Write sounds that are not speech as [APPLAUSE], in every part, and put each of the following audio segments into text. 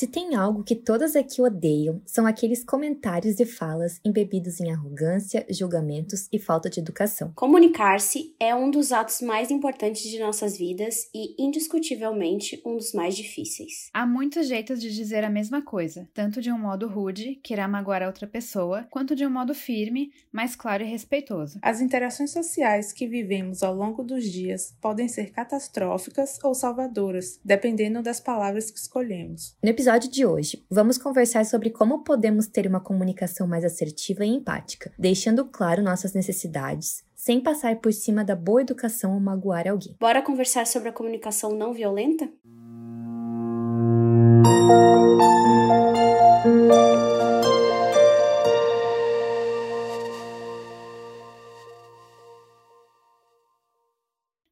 Se tem algo que todas aqui odeiam, são aqueles comentários e falas embebidos em arrogância, julgamentos e falta de educação. Comunicar-se é um dos atos mais importantes de nossas vidas e, indiscutivelmente, um dos mais difíceis. Há muitos jeitos de dizer a mesma coisa, tanto de um modo rude, que irá magoar a outra pessoa, quanto de um modo firme, mais claro e respeitoso. As interações sociais que vivemos ao longo dos dias podem ser catastróficas ou salvadoras, dependendo das palavras que escolhemos. No episódio de hoje, vamos conversar sobre como podemos ter uma comunicação mais assertiva e empática, deixando claro nossas necessidades, sem passar por cima da boa educação ou magoar alguém. Bora conversar sobre a comunicação não violenta?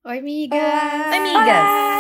Oi, amiga! Oi, amigas!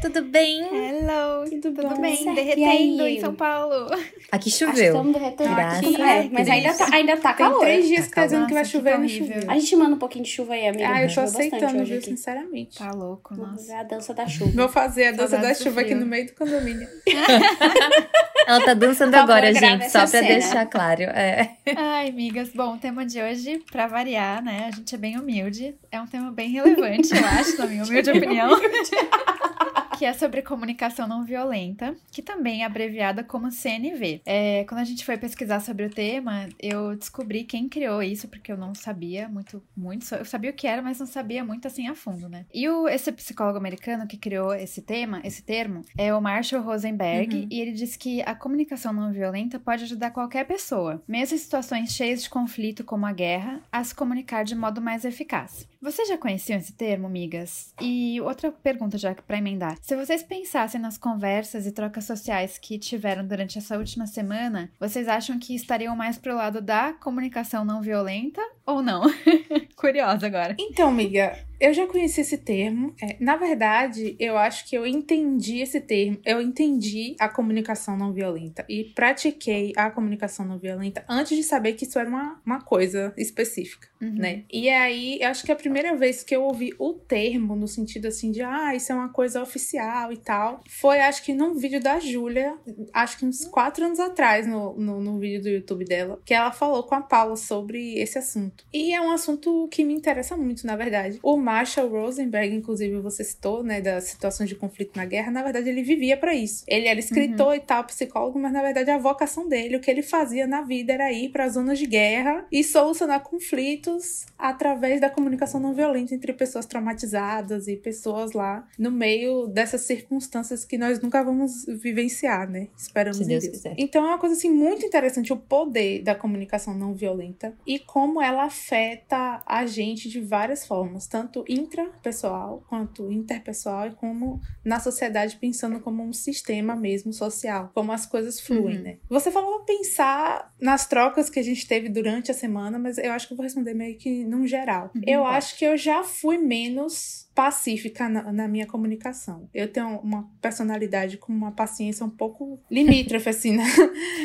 Tudo bem? Hello! Tudo, Tudo bom? bem? Certo. Derretendo em São Paulo. Aqui Acho que choveu. estamos derretendo Graças aqui, é, mas ainda tá, ainda tá Tem calor. três dias que tá Tá dizendo que vai chover não choveu. A gente manda um pouquinho de chuva aí, amiga. Ah, eu tô aceitando, viu, sinceramente. Tá louco, Vamos nossa. ver a dança da chuva. Vou fazer a dança da chuva aqui no meio do condomínio. [LAUGHS] Ela tá dançando agora, gente, só pra cena. deixar claro. É. Ai, amigas, bom, o tema de hoje, pra variar, né? A gente é bem humilde. É um tema bem relevante, eu acho, na minha humilde opinião. [LAUGHS] que é sobre comunicação não violenta, que também é abreviada como CNV. É, quando a gente foi pesquisar sobre o tema, eu descobri quem criou isso, porque eu não sabia muito, muito. Eu sabia o que era, mas não sabia muito assim a fundo, né? E o, esse psicólogo americano que criou esse tema, esse termo, é o Marshall Rosenberg, Uhum. e ele diz que a comunicação não violenta pode ajudar qualquer pessoa, mesmo em situações cheias de conflito como a guerra, a se comunicar de modo mais eficaz. Vocês já conheciam esse termo, migas? E outra pergunta já para emendar. Se vocês pensassem nas conversas e trocas sociais que tiveram durante essa última semana, vocês acham que estariam mais pro lado da comunicação não violenta ou não? [LAUGHS] Curiosa agora. Então, amiga, eu já conheci esse termo. É, na verdade, eu acho que eu entendi esse termo. Eu entendi a comunicação não violenta e pratiquei a comunicação não violenta antes de saber que isso era uma, uma coisa específica, Uhum. né? E aí, eu acho que a primeira vez que eu ouvi o termo no sentido assim de, ah, isso é uma coisa oficial e tal, foi acho que num vídeo da Júlia, acho que uns quatro anos atrás, no, no, no vídeo do YouTube dela, que ela falou com a Paula sobre esse assunto. E é um assunto que me interessa muito, na verdade. O Marshall Rosenberg, inclusive, você citou, né, das situações de conflito na guerra, na verdade, ele vivia para isso. Ele era escritor e tal, psicólogo, mas na verdade a vocação dele, o que ele fazia na vida era ir para zonas de guerra e solucionar conflitos através da comunicação não violenta entre pessoas traumatizadas e pessoas lá no meio dessas circunstâncias que nós nunca vamos vivenciar, né? Esperamos Se Deus Deus. quiser. Então é uma coisa assim muito interessante o poder da comunicação não violenta e como ela afeta a gente de várias formas, tanto intrapessoal quanto interpessoal e como na sociedade pensando como um sistema mesmo social, como as coisas fluem, Uhum. né? Você falou pensar nas trocas que a gente teve durante a semana, mas eu acho que eu vou responder meio que num geral. Uhum, eu pode. acho que eu já fui menos pacífica na, na minha comunicação. Eu tenho uma personalidade com uma paciência um pouco limítrofe, assim, [LAUGHS] na-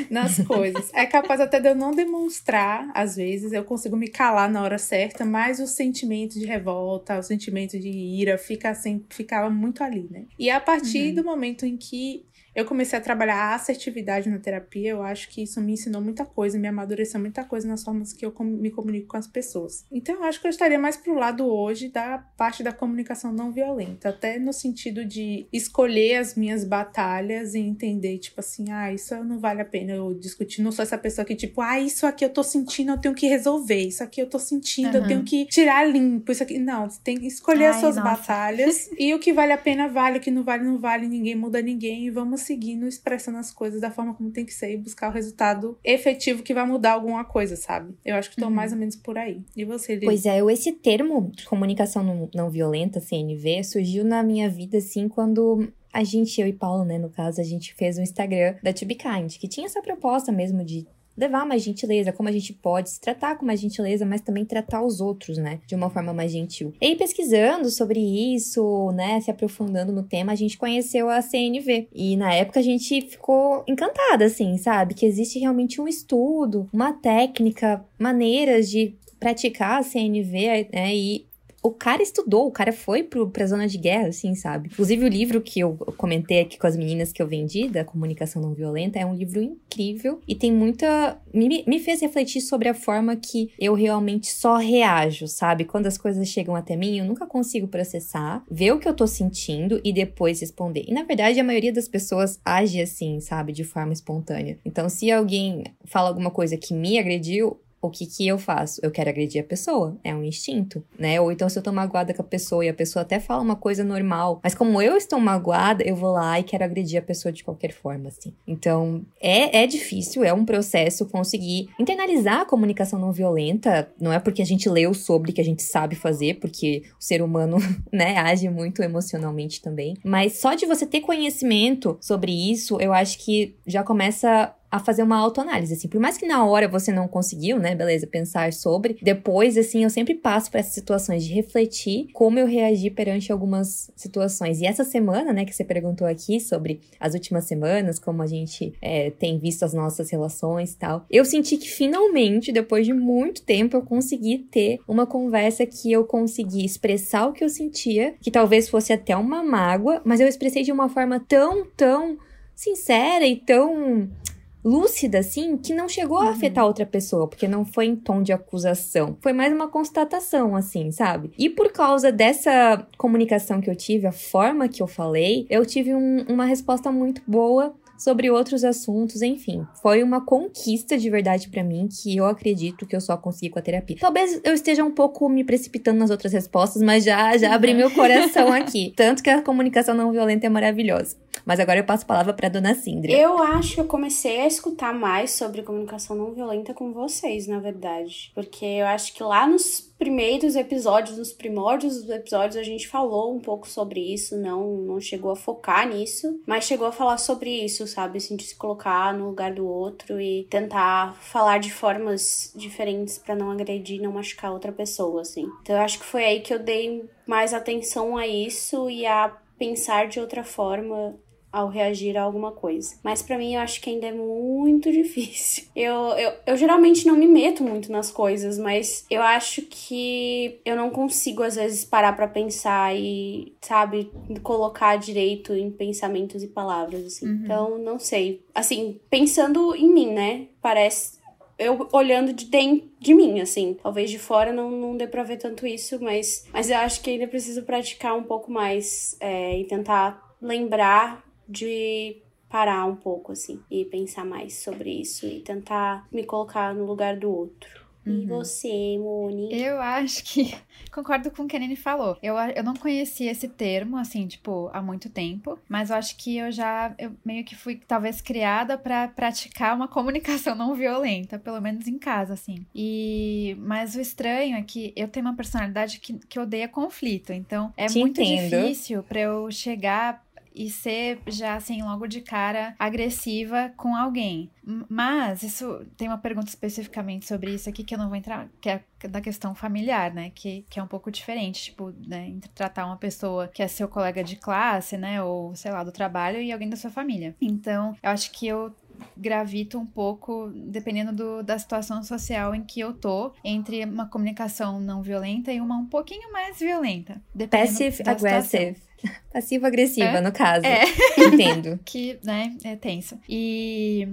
nas coisas. É capaz até de eu não demonstrar, às vezes, eu consigo me calar na hora certa, mas o sentimento de revolta, o sentimento de ira fica assim, ficava muito ali, né? E a partir Uhum. do momento em que eu comecei a trabalhar a assertividade na terapia, eu acho que isso me ensinou muita coisa, me amadureceu muita coisa nas formas que eu me comunico com as pessoas. Então, eu acho que eu estaria mais pro lado hoje da parte da comunicação não violenta, até no sentido de escolher as minhas batalhas e entender, tipo assim, ah, isso não vale a pena eu discutir. Não sou essa pessoa que, tipo, ah, isso aqui eu tô sentindo, eu tenho que resolver, isso aqui eu tô sentindo, eu Aham. tenho que tirar limpo, isso aqui. Não, você tem que escolher as Ai, suas nossa. batalhas e o que vale a pena vale, o que não vale, não vale, ninguém muda ninguém e vamos seguindo, expressando as coisas da forma como tem que ser e buscar o resultado efetivo que vai mudar alguma coisa, sabe? Eu acho que tô Uhum. mais ou menos por aí. E você, Lili? Pois é, eu- esse termo de comunicação não, não violenta, CNV, surgiu na minha vida, assim, quando a gente, eu e Paulo, né, no caso, a gente fez um Instagram da To Be Kind, que tinha essa proposta mesmo de levar mais gentileza, como a gente pode se tratar com mais gentileza, mas também tratar os outros, né, de uma forma mais gentil. E aí, pesquisando sobre isso, né, se aprofundando no tema, a gente conheceu a CNV. E na época a gente ficou encantada, assim, sabe? Que existe realmente um estudo, uma técnica, maneiras de praticar a CNV, né, e o cara estudou, o cara foi pro, pra zona de guerra, assim, sabe? Inclusive, o livro que eu comentei aqui com as meninas que eu vendi, da comunicação não violenta, é um livro incrível e tem muita. Me, me fez refletir sobre a forma que eu realmente só reajo, sabe? Quando as coisas chegam até mim, eu nunca consigo processar, ver o que eu tô sentindo e depois responder. E na verdade, a maioria das pessoas age assim, sabe? De forma espontânea. Então, se alguém fala alguma coisa que me agrediu, o que que eu faço? Eu quero agredir a pessoa, é um instinto, né? Ou então se eu tô magoada com a pessoa e a pessoa até fala uma coisa normal, mas como eu estou magoada, eu vou lá e quero agredir a pessoa de qualquer forma, assim. Então, é, é difícil, é um processo conseguir internalizar a comunicação não violenta, não é porque a gente leu sobre que a gente sabe fazer, porque o ser humano, [LAUGHS] né, age muito emocionalmente também, mas só de você ter conhecimento sobre isso, eu acho que já começa a fazer uma autoanálise, assim. Por mais que na hora você não conseguiu, né, beleza, pensar sobre, depois, assim, eu sempre passo para essas situações de refletir como eu reagi perante algumas situações. E essa semana, né, que você perguntou aqui sobre as últimas semanas, como a gente é, tem visto as nossas relações e tal, eu senti que finalmente, depois de muito tempo, eu consegui ter uma conversa que eu consegui expressar o que eu sentia, que talvez fosse até uma mágoa, mas eu expressei de uma forma tão, tão sincera e tão lúcida, assim, que não chegou a afetar uhum. outra pessoa, porque não foi em tom de acusação. Foi mais uma constatação, assim, sabe? E por causa dessa comunicação que eu tive, a forma que eu falei, eu tive um, uma resposta muito boa sobre outros assuntos, enfim. Foi uma conquista de verdade para mim que eu acredito que eu só consegui com a terapia. Talvez eu esteja um pouco me precipitando nas outras respostas, mas já já abri meu coração [LAUGHS] aqui. Tanto que a comunicação não violenta é maravilhosa. Mas agora eu passo a palavra para dona Cindria. Eu acho que eu comecei a escutar mais sobre comunicação não violenta com vocês, na verdade, porque eu acho que lá nos primeiros episódios, nos primórdios dos episódios, a gente falou um pouco sobre isso, não, não chegou a focar nisso, mas chegou a falar sobre isso, sabe? Assim, de se colocar no lugar do outro e tentar falar de formas diferentes para não agredir, não machucar outra pessoa, assim. Então eu acho que foi aí que eu dei mais atenção a isso e a pensar de outra forma ao reagir a alguma coisa. Mas para mim eu acho que ainda é muito [LAUGHS] difícil. Eu, eu, eu geralmente não me meto muito nas coisas, mas eu acho que eu não consigo às vezes parar para pensar e, sabe, colocar direito em pensamentos e palavras assim. Uhum. Então, não sei. Assim, pensando em mim, né? Parece eu olhando de dentro de mim, assim. Talvez de fora não, não dê pra ver tanto isso, mas, mas eu acho que ainda preciso praticar um pouco mais é, e tentar lembrar de parar um pouco, assim, e pensar mais sobre isso e tentar me colocar no lugar do outro. Uhum. E você, Moni? Eu acho que [LAUGHS] concordo com o que a Nini falou. Eu, eu não conhecia esse termo, assim, tipo, há muito tempo, mas eu acho que eu já eu meio que fui, talvez, criada para praticar uma [LAUGHS] comunicação não violenta, pelo menos em casa, assim. E mas o estranho é que eu tenho uma personalidade que, que odeia conflito, então é Te muito entendo. difícil para eu chegar e ser já assim logo de cara agressiva com alguém. Mas isso tem uma pergunta especificamente sobre isso aqui que eu não vou entrar, que é da questão familiar, né? Que, que é um pouco diferente, tipo, né? Entre tratar uma pessoa que é seu colega de classe, né? Ou sei lá, do trabalho e alguém da sua família. Então, eu acho que eu gravito um pouco, dependendo do, da situação social em que eu tô, entre uma comunicação não violenta e uma um pouquinho mais violenta. Passive aggressive. [LAUGHS] Passivo-agressiva, no caso. É. Entendo. [LAUGHS] que, né, é tenso. E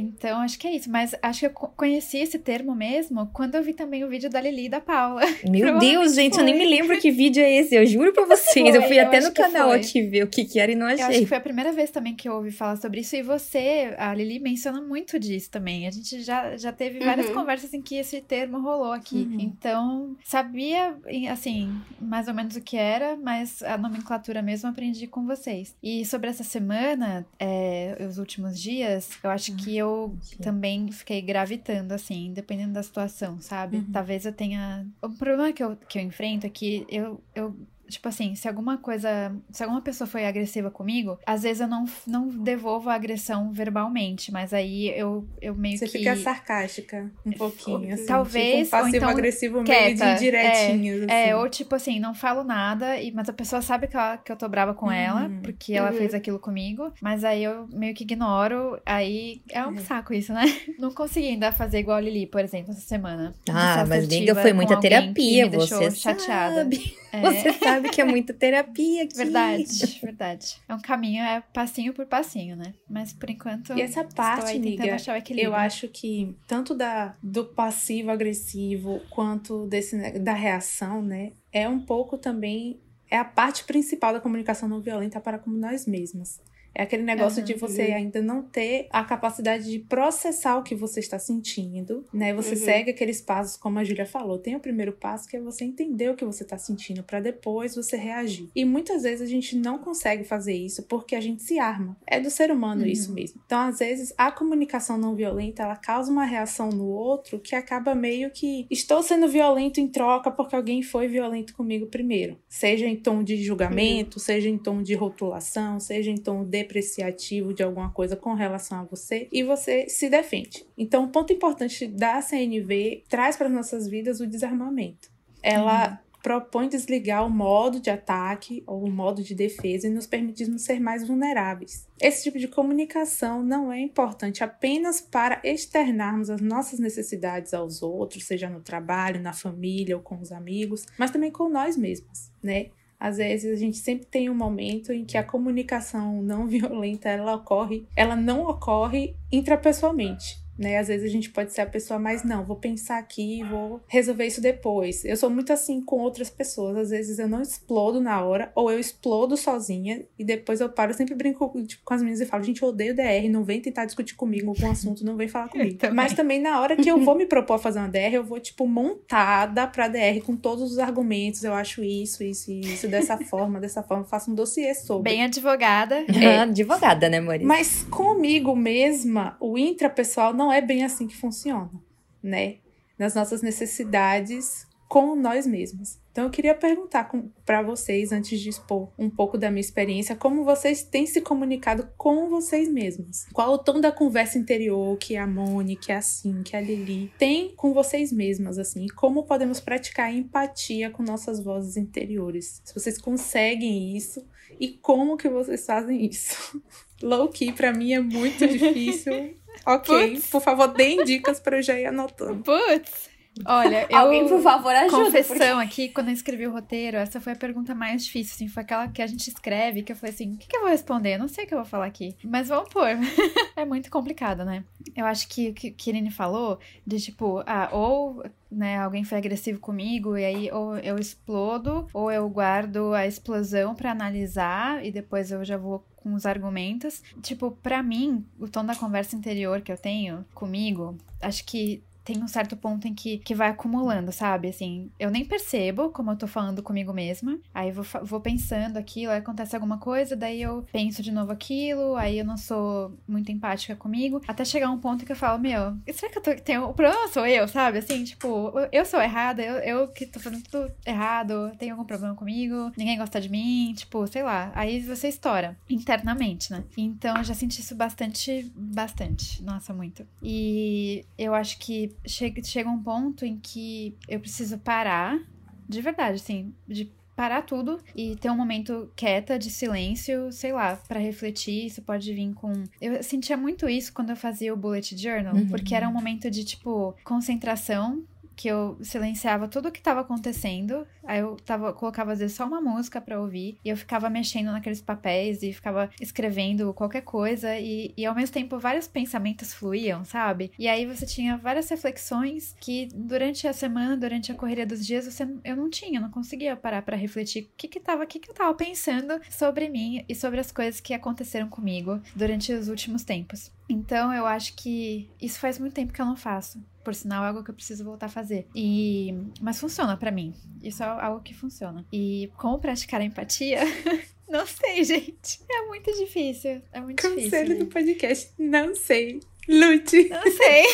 então, acho que é isso. Mas acho que eu conheci esse termo mesmo quando eu vi também o vídeo da Lili e da Paula. [LAUGHS] Meu Deus, gente, foi. eu nem me lembro que vídeo é esse. Eu juro pra [LAUGHS] vocês. Foi, eu fui eu até no canal aqui ver o que, que era e não achei. Eu acho que foi a primeira vez também que eu ouvi falar sobre isso. E você, a Lili, menciona muito disso também. A gente já, já teve várias uhum. conversas em que esse termo rolou aqui. Uhum. Então, sabia, assim, mais ou menos o que era, mas a nomenclatura mesmo aprendi com vocês. E sobre essa semana, é, os últimos dias, eu acho uhum. que eu Sim. também fiquei gravitando, assim, dependendo da situação, sabe? Uhum. Talvez eu tenha. O problema que eu, que eu enfrento é que eu, eu tipo assim, se alguma coisa, se alguma pessoa foi agressiva comigo, às vezes eu não, não devolvo a agressão verbalmente, mas aí eu, eu meio Você que... fica sarcástica um pouquinho, assim. Talvez, tipo um ou então passivo-agressivo meio de direitinhos, assim. É, ou tipo assim, não falo nada, e, mas a pessoa sabe que, ela, que eu tô brava com ela, Uhum. porque ela Uhum. fez aquilo comigo, mas aí eu meio que ignoro, aí é um saco isso, né? [LAUGHS] Não consegui ainda fazer igual a Lili, por exemplo, essa semana. Ah, mas assertiva foi muita terapia, que me deixou você chateada. sabe. É, Você sabe que é muita terapia aqui. verdade, verdade. É um caminho, é passinho por passinho, né? Mas por enquanto, E essa parte, amiga. Eu acho que tanto da, do passivo-agressivo quanto desse, da reação, né? É um pouco também. É a parte principal da comunicação não violenta para com nós mesmos. É aquele negócio Aham, de você uhum. ainda não ter a capacidade de processar o que você está sentindo, né? Você Uhum. segue aqueles passos, como a Júlia falou. Tem o primeiro passo que é você entender o que você está sentindo para depois você reagir. E muitas vezes a gente não consegue fazer isso porque a gente se arma. É do ser humano Uhum. isso mesmo. Então, às vezes, a comunicação não violenta, ela causa uma reação no outro que acaba meio que estou sendo violento em troca porque alguém foi violento comigo primeiro. Seja em tom de julgamento, seja em tom de rotulação, seja em tom depreciativo de alguma coisa com relação a você e você se defende. Então, um ponto importante da CNV traz para as nossas vidas o desarmamento. Ela propõe desligar o modo de ataque ou o modo de defesa e nos permitirmos ser mais vulneráveis. Esse tipo de comunicação não é importante apenas para externarmos as nossas necessidades aos outros, seja no trabalho, na família ou com os amigos, mas também com nós mesmos, né? Às vezes a gente sempre tem um momento em que a comunicação não [LAUGHS] violenta ela ocorre, ela não ocorre intrapessoalmente. Né? Às vezes a gente pode ser a pessoa mais, não, vou pensar aqui, vou resolver isso depois. Eu sou muito assim com outras pessoas. Às vezes eu não explodo na hora, ou eu explodo sozinha, e depois eu paro. Eu sempre brinco tipo, com as meninas e falo, gente, eu odeio DR, não vem tentar discutir comigo algum assunto, não vem falar [LAUGHS] comigo. também. Mas também na hora que eu vou me propor a fazer uma DR, eu vou, tipo, montada pra DR com todos os argumentos. Eu acho isso, isso e isso, dessa [LAUGHS] forma, dessa forma. Eu faço um dossiê sobre. Bem advogada. Ah, [LAUGHS] Advogada, né, Maurício? Mas comigo mesma, o intrapessoal não é bem assim que funciona, né? Nas nossas necessidades com nós mesmos. Então eu queria perguntar para vocês, antes de expor um pouco da minha experiência, como vocês têm se comunicado com vocês mesmos? Qual o tom da conversa interior que a Moni, que a Sim, que a Lili tem com vocês mesmas, assim? Como podemos praticar empatia com nossas vozes interiores? Se vocês conseguem isso e como que vocês fazem isso? [LAUGHS] Low key pra mim é muito [LAUGHS] difícil. Ok, Putz. por favor, deem dicas pra eu já ir anotando. Putz! Olha, [LAUGHS] eu... Alguém, por favor, ajuda. Confessão aqui, quando eu escrevi o roteiro, essa foi a pergunta mais difícil, assim, foi aquela que a gente escreve, que eu falei assim, o que, que eu vou responder? Eu não sei o que eu vou falar aqui, mas vamos pôr. [LAUGHS] é muito complicado, né? Eu acho que o que Irene falou, de tipo, ah, ou né, alguém foi agressivo comigo, e aí ou eu explodo, ou eu guardo a explosão pra analisar, e depois eu já vou com os argumentos. Tipo, pra mim, o tom da conversa interior que eu tenho comigo, acho que tem um certo ponto em que, que vai acumulando, sabe? Assim, eu nem percebo como eu tô falando comigo mesma. Aí vou, vou pensando aquilo, aí acontece alguma coisa, daí eu penso de novo aquilo, aí eu não sou muito empática comigo. Até chegar um ponto que eu falo, meu, será que eu tô. Tem, o problema sou eu, sabe? Assim, tipo, eu sou errada, eu, eu que tô fazendo tudo errado, tem algum problema comigo, ninguém gosta de mim, tipo, sei lá. Aí você estoura internamente, né? Então eu já senti isso bastante, bastante. Nossa, muito. E eu acho que chega, chega um ponto em que eu preciso parar, de verdade, assim, de parar tudo e ter um momento quieta, de silêncio, sei lá, pra refletir. Isso pode vir com. Eu sentia muito isso quando eu fazia o bullet journal, Uhum. porque era um momento de, tipo, concentração. Que eu silenciava tudo o que tava acontecendo. Aí eu tava, colocava, às vezes, só uma música pra ouvir. E eu ficava mexendo naqueles papéis e ficava escrevendo qualquer coisa. E, e ao mesmo tempo, vários pensamentos fluíam, sabe? E aí você tinha várias reflexões que durante a semana, durante a correria dos dias, você, eu não tinha, não conseguia parar pra refletir o que que tava, o que que eu tava pensando sobre mim e sobre as coisas que aconteceram comigo durante os últimos tempos. Então eu acho que isso faz muito tempo que eu não faço. Por sinal, é algo que eu preciso voltar a fazer. E mas funciona pra mim. Isso é algo que funciona. E como praticar a empatia? [LAUGHS] não sei, gente. É muito difícil. É muito Conselho difícil. do podcast, não sei. Lute. Não sei.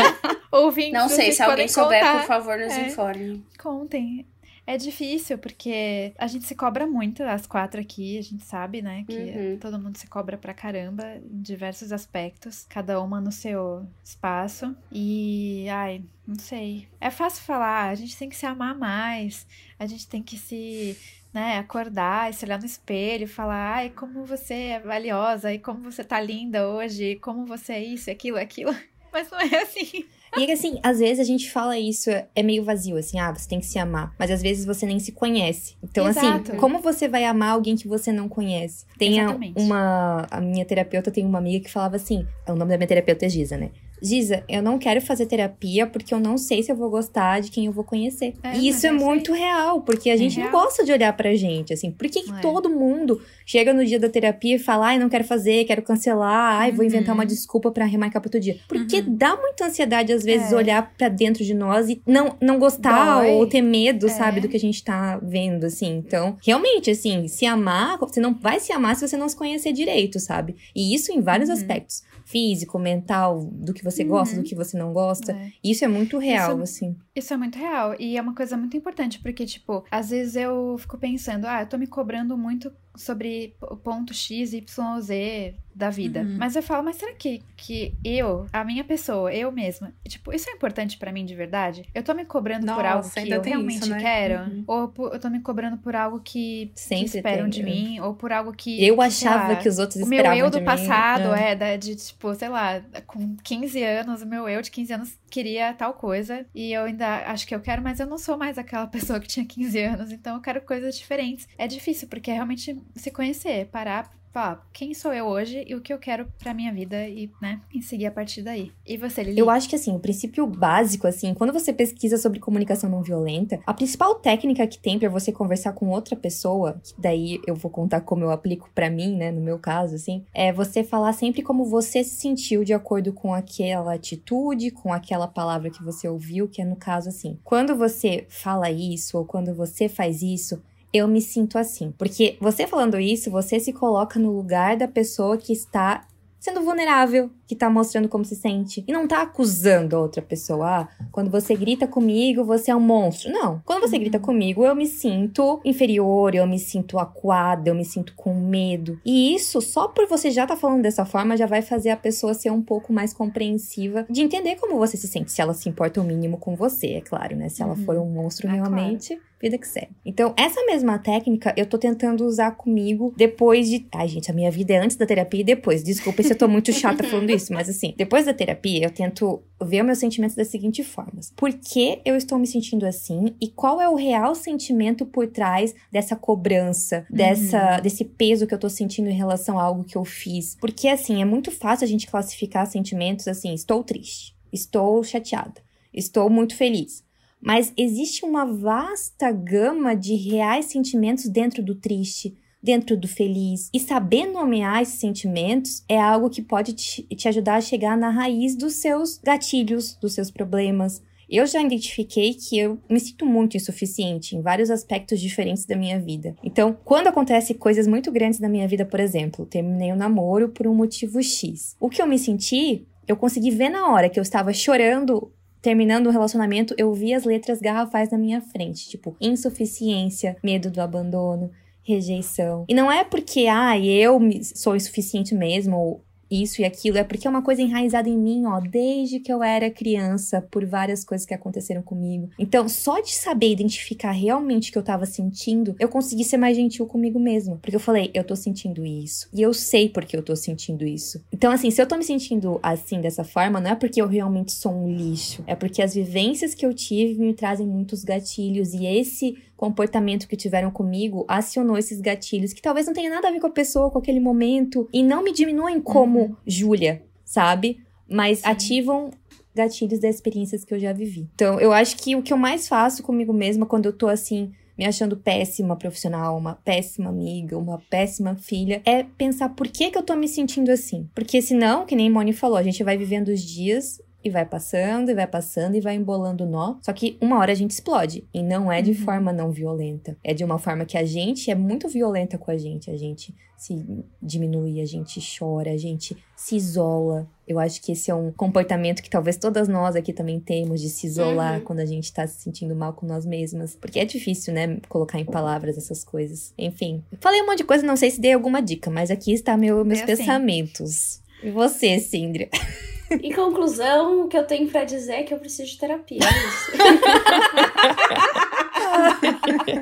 [LAUGHS] Ouvintes, Não sei, se alguém souber, contar. por favor, nos É. informe. Contem. É difícil, porque a gente se cobra muito, as quatro aqui, a gente sabe, né? Que Uhum. todo mundo se cobra pra caramba em diversos aspectos, cada uma no seu espaço. E, ai, não sei. É fácil falar, a gente tem que se amar mais, a gente tem que se. Né, acordar e se olhar no espelho e falar, ai, como você é valiosa, e como você tá linda hoje, como você é isso, aquilo, aquilo. [LAUGHS] Mas não é assim. E é que assim, às vezes a gente fala isso, é meio vazio, assim, ah, você tem que se amar. Mas às vezes você nem se conhece. Então, Exato. assim, como você vai amar alguém que você não conhece? Tem Exatamente. uma. A minha terapeuta tem uma amiga que falava assim: o nome da minha terapeuta é Giza, né? Giza, eu não quero fazer terapia porque eu não sei se eu vou gostar de quem eu vou conhecer. É, e isso é, é muito real, porque a gente não real. gosta de olhar pra gente, assim. Por que, que É. todo mundo chega no dia da terapia e fala, ai, não quero fazer, quero cancelar, ai, vou inventar Uhum. uma desculpa pra remarcar pro outro dia? Porque Uhum. dá muita ansiedade, às vezes, É. olhar pra dentro de nós e não, não gostar Dói. ou ter medo, É. sabe, do que a gente tá vendo, assim. Então, realmente, assim, se amar, você não vai se amar se você não se conhecer direito, sabe? E isso em vários Uhum. aspectos. Físico, mental, do que você gosta, do que você não gosta. É. Isso é muito real, Isso- assim. Isso é muito real. E é uma coisa muito importante, porque, tipo, às vezes eu fico pensando, ah, eu tô me cobrando muito sobre o ponto X, Y, Z da vida. Uhum. Mas eu falo, mas será que, que eu, a minha pessoa, eu mesma, tipo, isso é importante pra mim de verdade? Eu tô me cobrando por Nossa, algo que eu realmente isso, né? quero? Uhum. Ou por- eu tô me cobrando por algo que, que Sempre esperam de é. mim? Ou por algo que. Eu achava lá, que os outros o meu esperavam eu de do mim. passado, É. é, da, de tipo, sei lá, com 15 anos, o meu eu de 15 anos queria tal coisa. E eu ainda acho que eu quero, mas eu não sou mais aquela [LAUGHS] pessoa que tinha 15 anos. Então eu quero coisas diferentes. É difícil, porque é realmente se conhecer, parar. Falar quem sou eu hoje e o que eu quero pra minha vida e, né, e seguir a partir daí. E você, Lili? Eu acho que assim, o princípio básico, assim, quando você pesquisa sobre comunicação não violenta, a principal técnica que tem pra você conversar com outra pessoa, que daí eu vou contar como eu aplico pra mim, né, no meu caso, assim, é você falar sempre como você se sentiu de acordo com aquela atitude, com aquela palavra que você ouviu, que é no caso assim. Quando você fala isso ou quando você faz isso, eu me sinto assim. Porque você falando isso, você se coloca no lugar da pessoa que está sendo vulnerável, que tá mostrando como se sente. E não tá acusando a outra pessoa. Ah, quando você grita comigo, você é um monstro. Não. Quando você grita comigo, eu me sinto inferior, eu me sinto acuada, eu me sinto com medo. E isso, só por você já tá falando dessa forma, já vai fazer a pessoa ser um pouco mais compreensiva de entender como você se sente. Se ela se importa o mínimo com você, é claro, né? Se ela Uhum. for um monstro Ah, realmente. Vida que segue. Então, essa mesma técnica eu tô tentando usar comigo depois de. Ai, gente, a minha vida é antes da terapia e depois. Desculpa se eu tô muito chata falando isso, mas assim, depois da terapia, eu tento ver meus sentimentos da seguinte forma: por que eu estou me sentindo assim e qual é o real sentimento por trás dessa cobrança, dessa, desse peso que eu tô sentindo em relação a algo que eu fiz? Porque, assim, é muito fácil a gente classificar sentimentos assim: estou triste, estou chateada, estou muito feliz. Mas existe uma vasta gama de reais sentimentos dentro do triste, dentro do feliz. E saber nomear esses sentimentos é algo que pode te, ajudar a chegar na raiz dos seus gatilhos, dos seus problemas. Eu já identifiquei que eu me sinto muito insuficiente em vários aspectos diferentes da minha vida. Então, quando acontece coisas muito grandes na minha vida, por exemplo, terminei um namoro por um motivo X. O que eu me senti, eu consegui ver na hora que eu estava chorando terminando o relacionamento, eu vi as letras garrafais na minha frente, tipo, insuficiência, medo do abandono, rejeição. E não é porque, ah, eu sou insuficiente mesmo, ou isso e aquilo, é porque é uma coisa enraizada em mim, ó, desde que eu era criança, por várias coisas que aconteceram comigo. Então, só de saber identificar realmente o que eu tava sentindo, eu consegui ser mais gentil comigo mesma. Porque eu falei, eu tô sentindo isso. E eu sei porque eu tô sentindo isso. Então, assim, se eu tô me sentindo assim, dessa forma, não é porque eu realmente sou um lixo. É porque as vivências que eu tive me trazem muitos gatilhos. E esse comportamento que tiveram comigo acionou esses gatilhos que talvez não tenha nada a ver com a pessoa, com aquele momento. E não me diminuem como Júlia, sabe? Mas ativam gatilhos das experiências que eu já vivi. Então, eu acho que o que eu mais faço comigo mesma quando eu tô assim, me achando péssima profissional, uma péssima amiga, uma péssima filha, é pensar por que que eu tô me sentindo assim. Porque senão, que nem Moni falou, a gente vai vivendo os dias e vai passando, e vai passando, e vai embolando o nó. Só que uma hora a gente explode. E não é de Uhum. forma não violenta. É de uma forma que a gente é muito violenta com a gente. A gente se diminui, a gente chora, a gente se isola. Eu acho que esse é um comportamento que talvez todas nós aqui também temos de se isolar Uhum. quando a gente tá se sentindo mal com nós mesmas. Porque é difícil, né, colocar em palavras essas coisas. Enfim, falei um monte de coisa, não sei se dei alguma dica, mas aqui está meu, meus Deu sim. pensamentos. E você, Cindria? [LAUGHS] [LAUGHS] Em conclusão, o que eu tenho pra dizer é que eu preciso de terapia. É isso. [LAUGHS]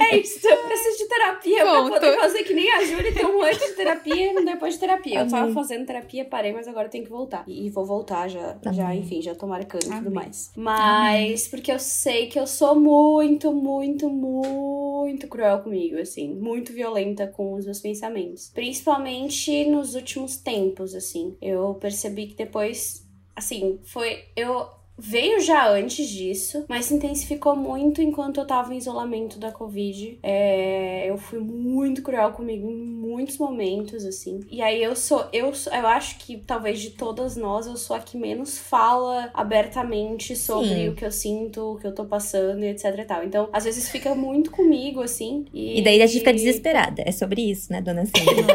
é isso, eu preciso de terapia pra Ponto. poder fazer que nem a Júlia ter um antes de terapia e um depois de terapia. Eu tava Amém. fazendo terapia, parei, mas agora eu tenho que voltar. E vou voltar já, já Amém. enfim, já tô marcando e tudo Amém. mais. Mas porque eu sei que eu sou muito, muito, muito cruel comigo, assim. Muito violenta com os meus pensamentos. Principalmente nos últimos tempos, assim. Eu percebi que depois assim, foi. Eu. Veio já antes disso, mas se intensificou muito enquanto eu tava em isolamento da Covid. É, eu fui muito cruel comigo em muitos momentos, assim. E aí eu sou. Eu, eu acho que talvez de todas nós eu sou a que menos fala abertamente sobre Sim. o que eu sinto, o que eu tô passando e etc e tal. Então, às vezes fica muito comigo, assim. E, E daí a gente fica desesperada. É sobre isso, né, dona [LAUGHS] Cindria?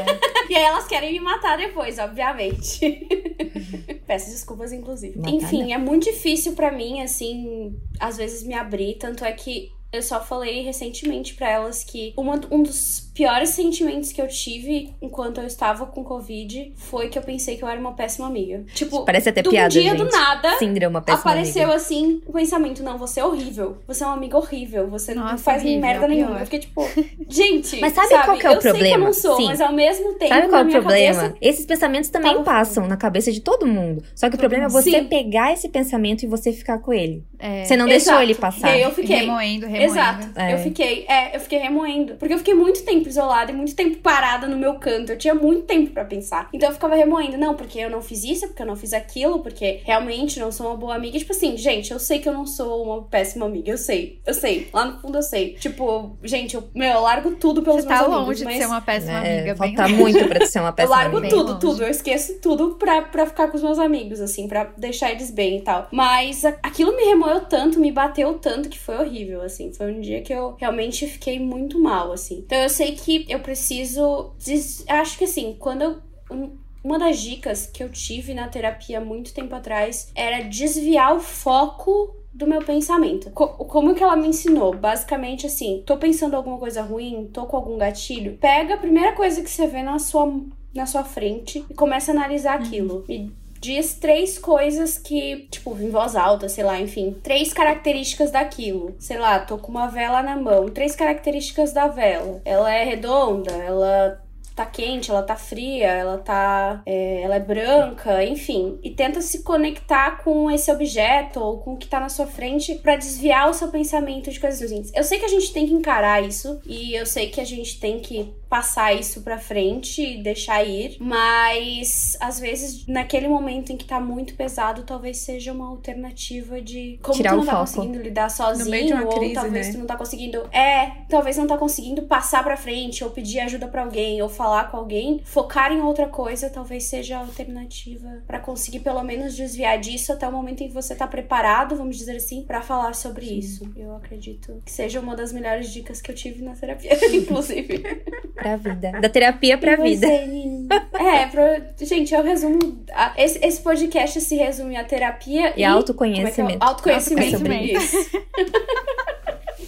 e aí elas querem me matar depois, obviamente. [LAUGHS] Peço desculpas, inclusive. Enfim, é muito difícil pra mim, assim, às vezes me abrir. Tanto é que eu só falei recentemente pra elas que uma, um dos piores sentimentos que eu tive enquanto eu estava com Covid foi que eu pensei que eu era uma péssima amiga. Tipo, Parece até de um piada, dia gente. do nada. É uma péssima Apareceu amiga. assim o pensamento: não, você é horrível. Você é uma amiga horrível. Você não Nossa, faz horrível, merda nenhuma. pior. Eu fiquei tipo, gente. [LAUGHS] Mas sabe qual que é o eu Sei que eu problema? não sou, Sim. mas ao mesmo tempo. Sabe qual na é o problema? cabeça, Esses pensamentos também tava- passam na cabeça de todo mundo. Só que o problema é você Sim. pegar esse pensamento e você ficar com ele. É, Você não deixou Exato. ele E passar. aí eu fiquei. remoendo, remoendo. Exato. É. Eu fiquei, é, eu fiquei remoendo. Porque eu fiquei muito tempo isolada e muito tempo parada no meu canto. Eu tinha muito tempo pra pensar. Então eu ficava remoendo. Não, porque eu não fiz isso, porque eu não fiz aquilo, porque realmente não sou uma boa amiga. Tipo assim, gente, eu sei que eu não sou uma péssima amiga. Eu sei, eu sei. Lá no fundo eu sei. Tipo, gente, eu, meu, eu largo tudo pelos Você meus tá amigos. longe mas... de ser uma péssima É, amiga, bem falta muito pra ser uma [LAUGHS] Eu péssima largo amiga. Tudo, tudo. Eu esqueço tudo pra, pra ficar com os meus amigos, assim, pra deixar eles bem e tal. Mas aquilo me remoeu tanto, me bateu tanto que foi horrível, assim. Foi um dia que eu realmente fiquei muito mal, assim. Então eu sei que eu preciso. des- Acho que assim, quando eu. um- Uma das dicas que eu tive na terapia muito tempo atrás era desviar o foco do meu pensamento. Co- como que ela me ensinou? Basicamente assim, tô pensando alguma coisa ruim, tô com algum gatilho, pega a primeira coisa que você vê na sua, na sua frente e começa a analisar aquilo. Me diz três coisas que, tipo, em voz alta, sei lá, enfim, três características daquilo. Sei lá, tô com uma vela na mão, três características da vela. Ela é redonda, ela tá quente, ela tá fria, ela tá. é, ela é branca, enfim. E tenta se conectar com esse objeto ou com o que tá na sua frente pra desviar o seu pensamento de coisas ruins. Eu sei que a gente tem que encarar isso e eu sei que a gente tem que passar isso pra frente e deixar ir, mas às vezes naquele momento em que tá muito pesado, talvez seja uma alternativa de como Tirar tu o não tá foco. conseguindo lidar sozinho meio de uma ou crise, talvez né? tu não tá conseguindo, é, talvez não tá conseguindo passar pra frente ou pedir ajuda pra alguém ou falar com alguém, focar em outra coisa talvez seja a alternativa pra conseguir pelo menos desviar disso até o momento em que você tá preparado, vamos dizer assim, pra falar sobre isso. Eu acredito que seja uma das melhores dicas que eu tive na terapia, [LAUGHS] inclusive. [LAUGHS] Pra vida. Da terapia pra E vida. você? [LAUGHS] É, pro... gente, eu resumo. a- Esse, esse podcast se resume a terapia E e. autoconhecimento. É é? Autoconhecimento. Autoconhecimento. Isso.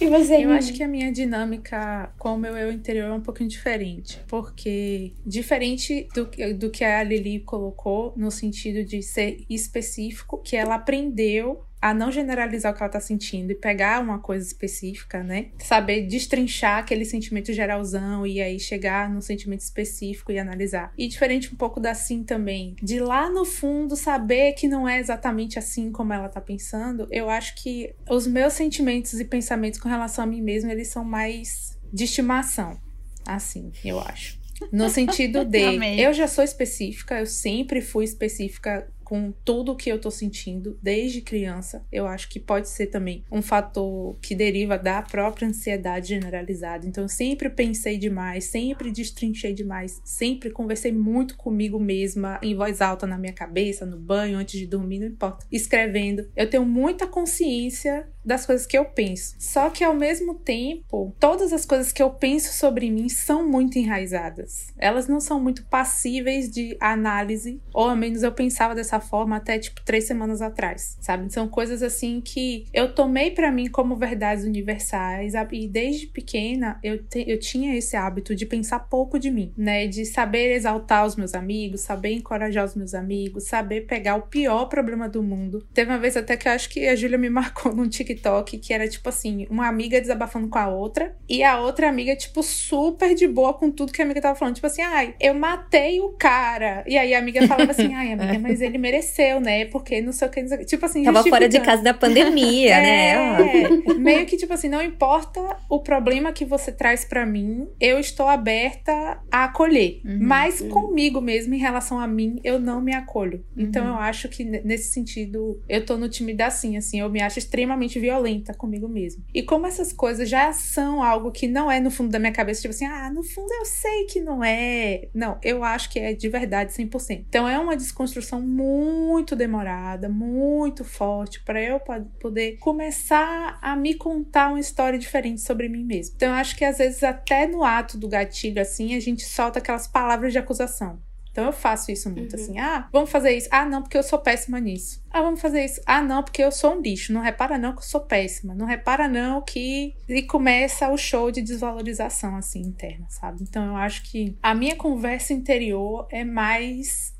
[LAUGHS] e você, Eu acho que a minha dinâmica com o meu eu interior é um pouquinho diferente. Porque, diferente do, que- do que a Lili colocou, no sentido de ser específico, que ela aprendeu a não generalizar o que ela tá sentindo e pegar uma coisa específica, né? Saber destrinchar aquele sentimento geralzão e aí chegar num sentimento específico e analisar. E diferente um pouco da Sim também, de lá no fundo saber que não é exatamente assim como ela tá pensando, eu acho que os meus sentimentos e pensamentos com relação a mim mesma, eles são mais de estimação. Assim, eu acho. No sentido de, [LAUGHS] eu já sou específica, eu sempre fui específica com tudo que eu tô sentindo desde criança. Eu acho que pode ser também um fator que deriva da própria ansiedade generalizada. Então, eu sempre pensei demais, sempre destrinchei demais, sempre conversei muito comigo mesma, em voz alta na minha cabeça, no banho, antes de dormir, não importa, escrevendo. Eu tenho muita consciência das coisas que eu penso. Só que ao mesmo tempo, todas as coisas que eu penso sobre mim são muito enraizadas. Elas não são muito passíveis de análise, ou ao menos eu pensava dessa forma até tipo três semanas atrás, sabe? São coisas assim que eu tomei para mim como verdades universais e desde pequena eu, te, eu tinha esse hábito de pensar pouco de mim, né? De saber exaltar os meus amigos, saber encorajar os meus amigos, saber pegar o pior problema do mundo. Teve uma vez até que eu acho que a Júlia me [LAUGHS] marcou num TikTok TikTok que era tipo assim, uma amiga desabafando com a outra e a outra amiga, tipo, super de boa com tudo que a amiga tava falando. Tipo assim, ai, eu matei o cara. E aí a amiga falava assim, ai, amiga, mas ele mereceu, né? Porque não sei o que. Não sei o que. Tipo assim, Tava fora de casa da pandemia, né? [LAUGHS] é, né? Meio que, tipo assim, não importa o problema que você traz para mim, eu estou aberta a acolher. Uhum, mas uhum. comigo mesmo, em relação a mim, eu não me acolho. Então uhum. eu acho que nesse sentido, eu tô no time da sim, assim, eu me acho extremamente violenta comigo mesmo. E como essas coisas já são algo que não é no fundo da minha cabeça, tipo assim, ah, no fundo eu sei que não é. Não, eu acho que é de verdade 100%. Então é uma desconstrução muito demorada, muito forte para eu poder começar a me contar uma história diferente sobre mim mesmo. Então eu acho que às vezes até no ato do gatilho assim, a gente solta aquelas palavras de acusação. Então eu faço isso muito uhum. assim. Ah, vamos fazer isso. Ah, não, porque eu sou péssima nisso. Ah, vamos fazer isso. Ah, não, porque eu sou um lixo. Não repara não que eu sou péssima. Não repara não que e começa o show de desvalorização assim interna, sabe? Então eu acho que a minha conversa interior é mais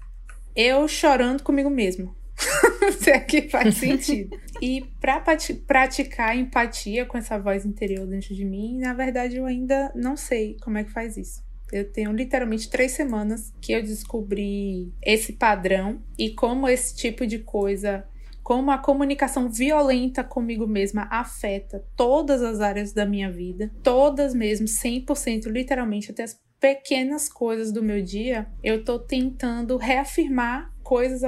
eu chorando comigo mesmo. [LAUGHS] Se é que faz [LAUGHS] sentido. e para praticar empatia com essa voz interior dentro de mim, na verdade eu ainda não sei como é que faz isso. Eu tenho literalmente três semanas que eu descobri esse padrão e como esse tipo de coisa, como a comunicação violenta comigo mesma afeta todas as áreas da minha vida, todas mesmo, 100%, literalmente, até as pequenas coisas do meu dia, eu tô tentando reafirmar coisas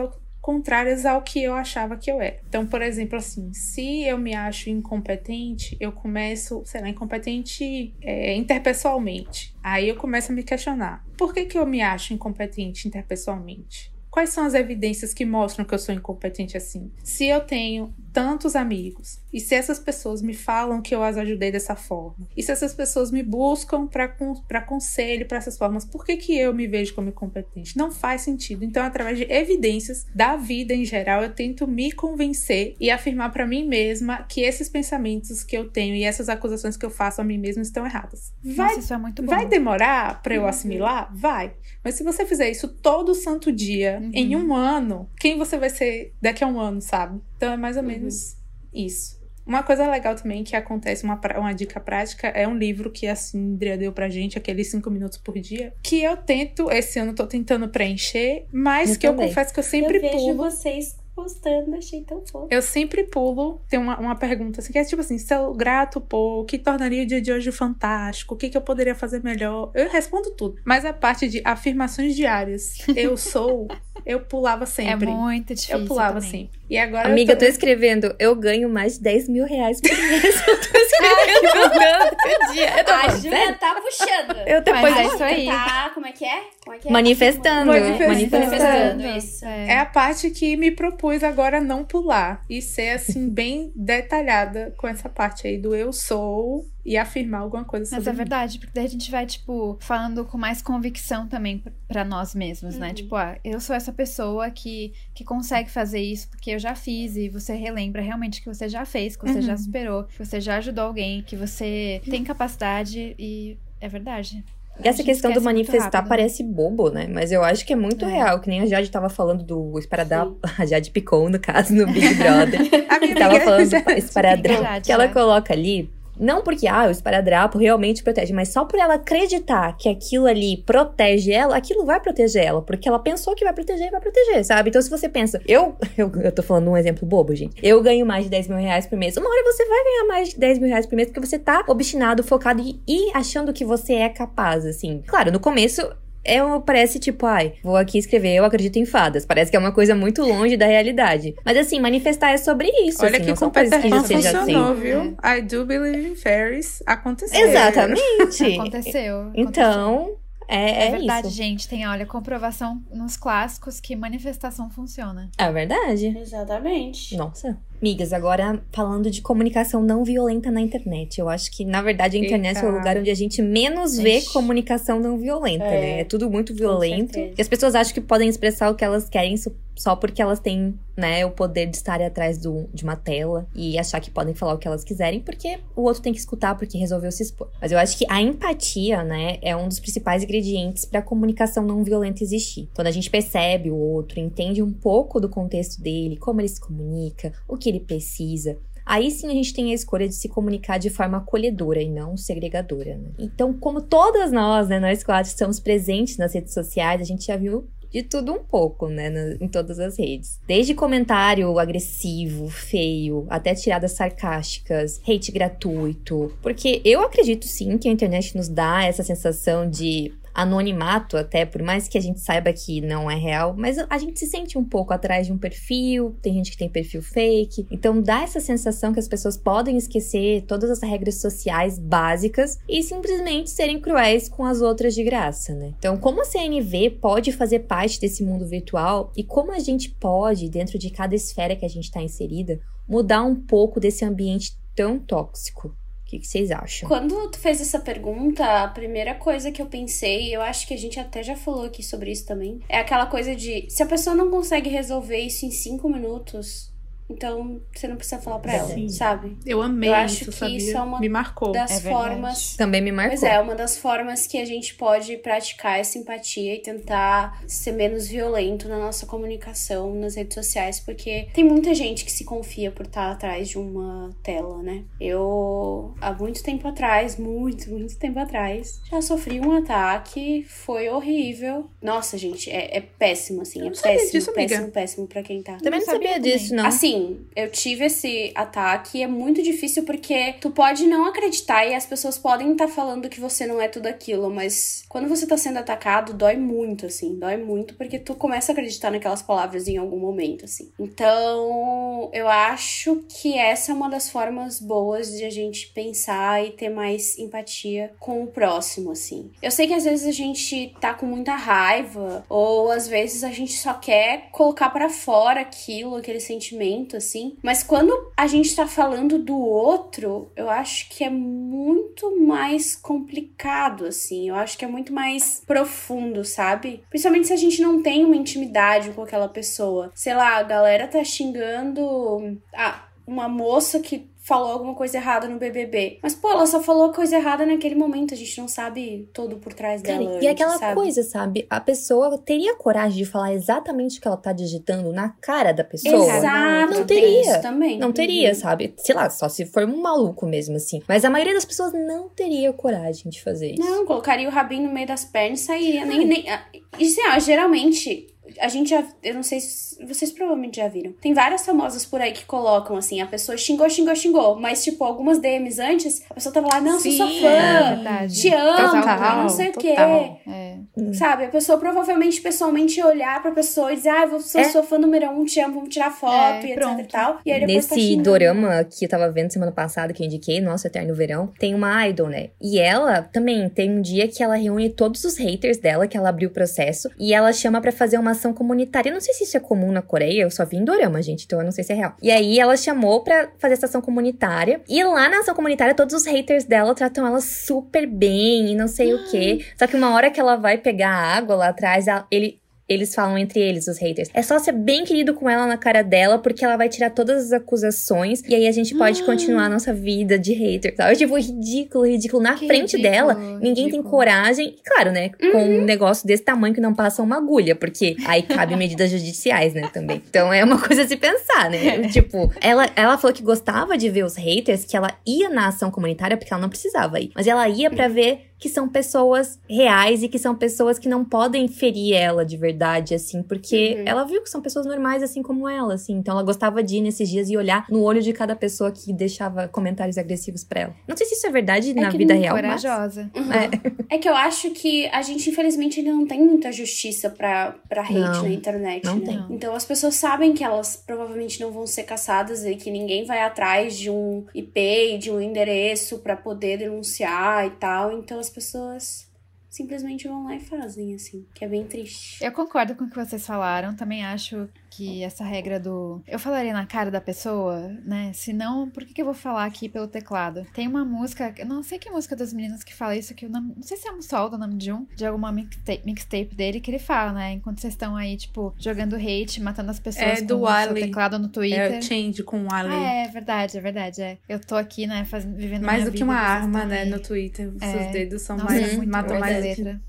contrárias ao que eu achava que eu era. Então, por exemplo, assim, se eu me acho incompetente, eu começo, sei lá, incompetente é, interpessoalmente. Aí eu começo a me questionar: por que, que eu me acho incompetente interpessoalmente? Quais são as evidências que mostram que eu sou incompetente assim? Se eu tenho tantos amigos e se essas pessoas me falam que eu as ajudei dessa forma, e se essas pessoas me buscam para conselho para essas formas, por que, que eu me vejo como incompetente? Não faz sentido. Então, através de evidências da vida em geral, eu tento me convencer e afirmar para mim mesma que esses pensamentos que eu tenho e essas acusações que eu faço a mim mesma estão erradas. Vai, Nossa, isso é muito bom. Vai demorar para eu uhum. assimilar? Vai. Mas se você fizer isso todo santo dia, uhum. em um ano, quem você vai ser daqui a um ano, sabe? Então é mais ou uhum. menos isso. Uma coisa legal também que acontece, uma, uma dica prática, é um livro que a Cindria deu pra gente, aqueles cinco minutos por dia, que eu tento, esse ano tô tentando preencher, mas eu que também. eu confesso que eu sempre eu pulo. Vejo vocês postando, achei tão fofo. Eu sempre pulo, tem uma, uma pergunta assim, que é tipo assim, sou grato por, o que tornaria o dia de hoje fantástico, o que, que eu poderia fazer melhor? Eu respondo tudo. Mas a parte de afirmações diárias, eu sou, eu pulava sempre. É muito difícil Eu pulava também. sempre. E agora Amiga, eu tô... eu tô escrevendo, eu ganho mais de 10 mil reais por mês. [LAUGHS] eu tô escrevendo todo dia. [LAUGHS] Eu tô a Júlia tá puxando. Eu depois Mas é isso aí. Tá, como é que é? Como é que é? Manifestando. Manifestando. Manifestando, isso. É. é a parte que me propus agora não pular. E ser, assim, bem detalhada com essa parte aí do eu sou e afirmar alguma coisa sobre Mas é verdade, porque daí a gente vai, tipo, falando com mais convicção também para nós mesmos, né? uhum. né? Tipo, ah, eu sou essa pessoa que, que consegue fazer isso porque eu já fiz e você relembra realmente que você já fez, que você uhum. já superou, que você já ajudou alguém, que você tem capacidade e é verdade. E essa questão do manifestar parece bobo, né? Mas eu acho que é muito é. real, que nem a Jade tava falando do esparadrapo. [LAUGHS] A Jade Picou, no caso, no Big Brother. [LAUGHS] a minha tava falando do esparadrapo que ela é. coloca ali não porque, ah, o esparadrapo realmente protege, mas só por ela acreditar que aquilo ali protege ela, aquilo vai proteger ela. Porque ela pensou que vai proteger e vai proteger, sabe? Então, se você pensa, eu, [LAUGHS] eu, eu tô falando um exemplo bobo, gente. Eu ganho mais de 10 mil reais por mês. Uma hora você vai ganhar mais de 10 mil reais por mês porque você tá obstinado, focado e, e achando que você é capaz, assim. Claro, no começo é uma, parece tipo, ai, vou aqui escrever, eu acredito em fadas. Parece que é uma coisa muito longe da realidade. Mas assim, manifestar é sobre isso. Olha assim, que não com Peter coisas que Pan já seja funcionou, assim. viu? I do believe in fairies. Aconteceu. Exatamente. [LAUGHS] Aconteceu. Então, é, É, é verdade, isso. gente. Tem, olha, comprovação nos clássicos que manifestação funciona. É verdade. Exatamente. Nossa. Migas, agora falando de comunicação não violenta na internet. Eu acho que, na verdade, a internet é o Eita. lugar onde a gente menos vê Ixi. comunicação não violenta, É. né? É tudo muito violento. E as pessoas acham que podem expressar o que elas querem só- porque elas têm, né, o poder de estarem atrás do, de uma tela e achar que podem falar o que elas quiserem, porque o outro tem que escutar porque resolveu se expor. Mas eu acho que a empatia, né, é um dos principais ingredientes para a comunicação não violenta existir. Quando a gente percebe o outro, entende um pouco do contexto dele, como ele se comunica, o que ele precisa, Aí sim a gente tem a escolha de se comunicar de forma acolhedora e não segregadora. Né? Então, como todas nós, né, nós quatro estamos presentes nas redes sociais, a gente já viu de tudo um pouco, né, na- em todas as redes. Desde comentário agressivo, feio, até tiradas sarcásticas, hate gratuito. Porque eu acredito sim que a internet nos dá essa sensação de anonimato até, por mais que a gente saiba que não é real, mas a gente se sente um pouco atrás de um perfil, tem gente que tem perfil fake, então dá essa sensação que as pessoas podem esquecer todas as regras sociais básicas e simplesmente serem cruéis com as outras de graça, né? Então, como a CNV pode fazer parte desse mundo virtual e como a gente pode, dentro de cada esfera que a gente está inserida, mudar um pouco desse ambiente tão tóxico? O que, que vocês acham? Quando tu fez essa pergunta, a primeira coisa que eu pensei, eu acho que a gente até já falou aqui sobre isso também, é aquela coisa de se a pessoa não consegue resolver isso em cinco minutos, então você não precisa falar pra ela, Sim. sabe? Eu amei Eu acho isso, que sabia? isso é uma Me marcou. Das É formas Também me marcou. Pois é, uma das formas que a gente pode praticar essa empatia e tentar ser menos violento na nossa comunicação nas redes sociais, porque tem muita gente que se confia por estar atrás de uma tela, né? Eu, há muito tempo atrás, muito, muito tempo atrás, já sofri um ataque, foi horrível. Nossa, gente, é, é péssimo, assim, Eu é não sabia péssimo, disso, amiga. péssimo, péssimo pra quem tá. Também não Não sabia sabia disso, não. Assim, eu tive esse ataque é muito difícil porque tu pode não acreditar e as pessoas podem estar falando que você não é tudo aquilo, mas quando você tá sendo atacado, dói muito, assim, dói muito porque tu começa a acreditar naquelas palavras em algum momento, assim. Então, eu acho que essa é uma das formas boas de a gente pensar e ter mais empatia com o próximo, assim. Eu sei que às vezes a gente tá com muita raiva, ou às vezes a gente só quer colocar pra fora aquilo, aquele sentimento, assim. Mas quando a gente tá falando do outro, eu acho que é muito mais complicado, assim. Eu acho que é muito mais profundo, sabe? Principalmente se a gente não tem uma intimidade com aquela pessoa. Sei lá, a galera tá xingando. Ah, uma moça que falou alguma coisa errada no BBB. Mas, pô, ela só falou a coisa errada naquele momento. A gente não sabe todo por trás Cara, dela. e antes, aquela sabe? coisa, sabe? A pessoa teria coragem de falar exatamente o que ela tá digitando na cara da pessoa? Exato, Não teria. isso também. Não teria, Uhum. sabe? Sei lá, só se for um maluco mesmo, assim. Mas a maioria das pessoas não teria coragem de fazer isso. Não, colocaria o rabinho no meio das pernas e sairia. Nem, nem... ah, Isso, ó, geralmente, a gente já. Eu não sei se. Vocês provavelmente já viram. Tem várias famosas por aí que colocam assim: a pessoa xingou, xingou, xingou. Mas, tipo, algumas DMs antes, a pessoa tava lá: não, sou sua Sim, fã. É verdade. Te amo, Total, não sei o quê. É. Sabe? A pessoa provavelmente, pessoalmente, ia olhar pra pessoa e dizer: ah, eu sou É. sua fã número um, te amo, vamos tirar foto É, e etc pronto. e tal. E aí depois tá Nesse xingando. dorama que eu tava vendo semana passada, que eu indiquei, Nosso Eterno Verão, tem uma idol, né? E ela também tem um dia que ela reúne todos os haters dela, que ela abriu o processo, e ela chama pra fazer uma ação comunitária. Eu não sei se isso é comum na Coreia, eu só vi em dorama, gente, então eu não sei se é real. E aí ela chamou pra fazer essa ação comunitária, e lá na ação comunitária todos os haters dela tratam ela super bem e não sei o quê. Só que uma hora que ela vai pegar a água lá atrás, ela- ele eles falam entre eles, os haters. É só ser bem querido com ela na cara dela, porque ela vai tirar todas as acusações. E aí a gente pode continuar a nossa vida de hater, sabe? [LAUGHS] Tipo, ridículo, ridículo. Na Que frente ridículo, dela, ninguém tem ridículo. coragem. E claro, né? Com um negócio desse tamanho que não passa uma agulha, porque aí cabe [LAUGHS] medidas judiciais, né? Também. Então é uma coisa a se pensar, né? [LAUGHS] tipo, ela, ela falou que gostava de ver os haters, que ela ia na ação comunitária, porque ela não precisava ir. Mas ela ia pra ver que são pessoas reais e que são pessoas que não podem ferir ela de verdade, assim, porque Uhum. ela viu que são pessoas normais, assim como ela, assim. Então ela gostava de ir nesses dias e olhar no olho de cada pessoa que deixava comentários agressivos pra ela. Não sei se isso é verdade na que vida não- real, mas... Corajosa. Uhum. É. [LAUGHS] É que eu acho que a gente, infelizmente, ainda não tem muita justiça pra, pra hate Não, na internet, não né? tem. Então as pessoas sabem que elas provavelmente não vão ser caçadas e que ninguém vai atrás de um IP e de um endereço pra poder denunciar e tal. Então pessoas simplesmente vão lá e fazem, assim, que é bem triste. Eu concordo com o que vocês falaram. Também acho que essa regra do. Eu falaria na cara da pessoa, né? Se não, por que, que eu vou falar aqui pelo teclado? Tem uma música, eu não sei que música das meninas que fala isso, que eu não, não sei se é um sol do nome de um, de alguma mixtape, mixtape dele, que ele fala, né? Enquanto vocês estão aí, tipo, jogando hate, matando as pessoas É com do o seu Ali. teclado no É Twitter. o change com o Ali. Ah, é verdade, é verdade. É. Eu tô aqui, né, fazendo, vivendo mais minha do que vida, uma arma, né, aí. no Twitter. Os É. seus dedos são Nossa, mais. é matam mais que letra.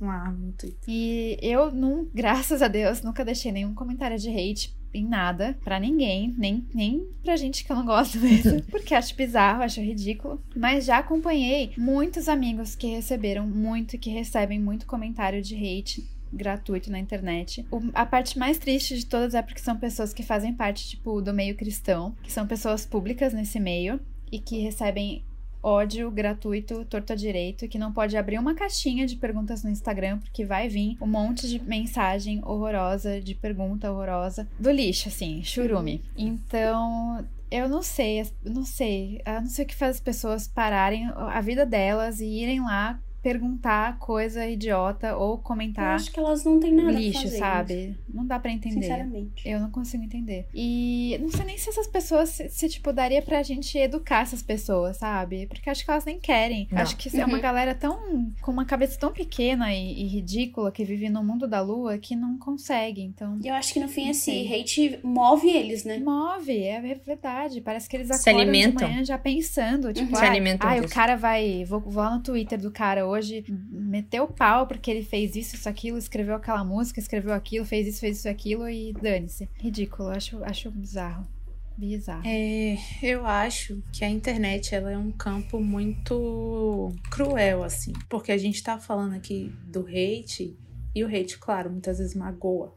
E eu, não, graças a Deus, nunca deixei nenhum comentário de hate em nada pra ninguém, nem, nem pra gente que eu não gosto [LAUGHS] mesmo, porque acho bizarro, acho ridículo. Mas já acompanhei muitos amigos que receberam muito e que recebem muito comentário de hate gratuito na internet. O- a parte mais triste de todas é porque são pessoas que fazem parte, tipo, do meio cristão, que são pessoas públicas nesse meio e que recebem ódio gratuito, torto à direito, que não pode abrir uma caixinha de perguntas no Instagram, porque vai vir um monte de mensagem horrorosa, de pergunta horrorosa, do lixo, assim, churume. Então. Eu não sei, não sei. Eu não sei o que faz as pessoas pararem a vida delas e irem lá perguntar coisa idiota ou Eu comentar acho que elas não têm nada lixo, a fazer, sabe? Não dá pra entender. Sinceramente. Eu não consigo entender. E não sei nem se essas pessoas, se, se, tipo, daria pra gente educar essas pessoas, sabe? Porque acho que elas nem querem. Não. Acho que é uma Uhum. galera tão. com uma cabeça tão pequena e, e ridícula que vive no mundo da lua que não consegue. Então. E eu acho que no fim esse sei. hate move eles, né? Move, é verdade. Parece que eles Se acordam de manhã já pensando, tipo, Se ah, alimentam ai, o cara vai. Vou, vou lá no Twitter do cara hoje, meteu o pau porque ele fez isso, isso, aquilo, escreveu aquela música, escreveu aquilo, fez isso, fez isso, aquilo e dane-se. Ridículo, acho, acho bizarro. Bizarro. É, eu acho que a internet ela é um campo muito cruel, assim. Porque a gente tá falando aqui do hate, e o hate, claro, muitas vezes magoa,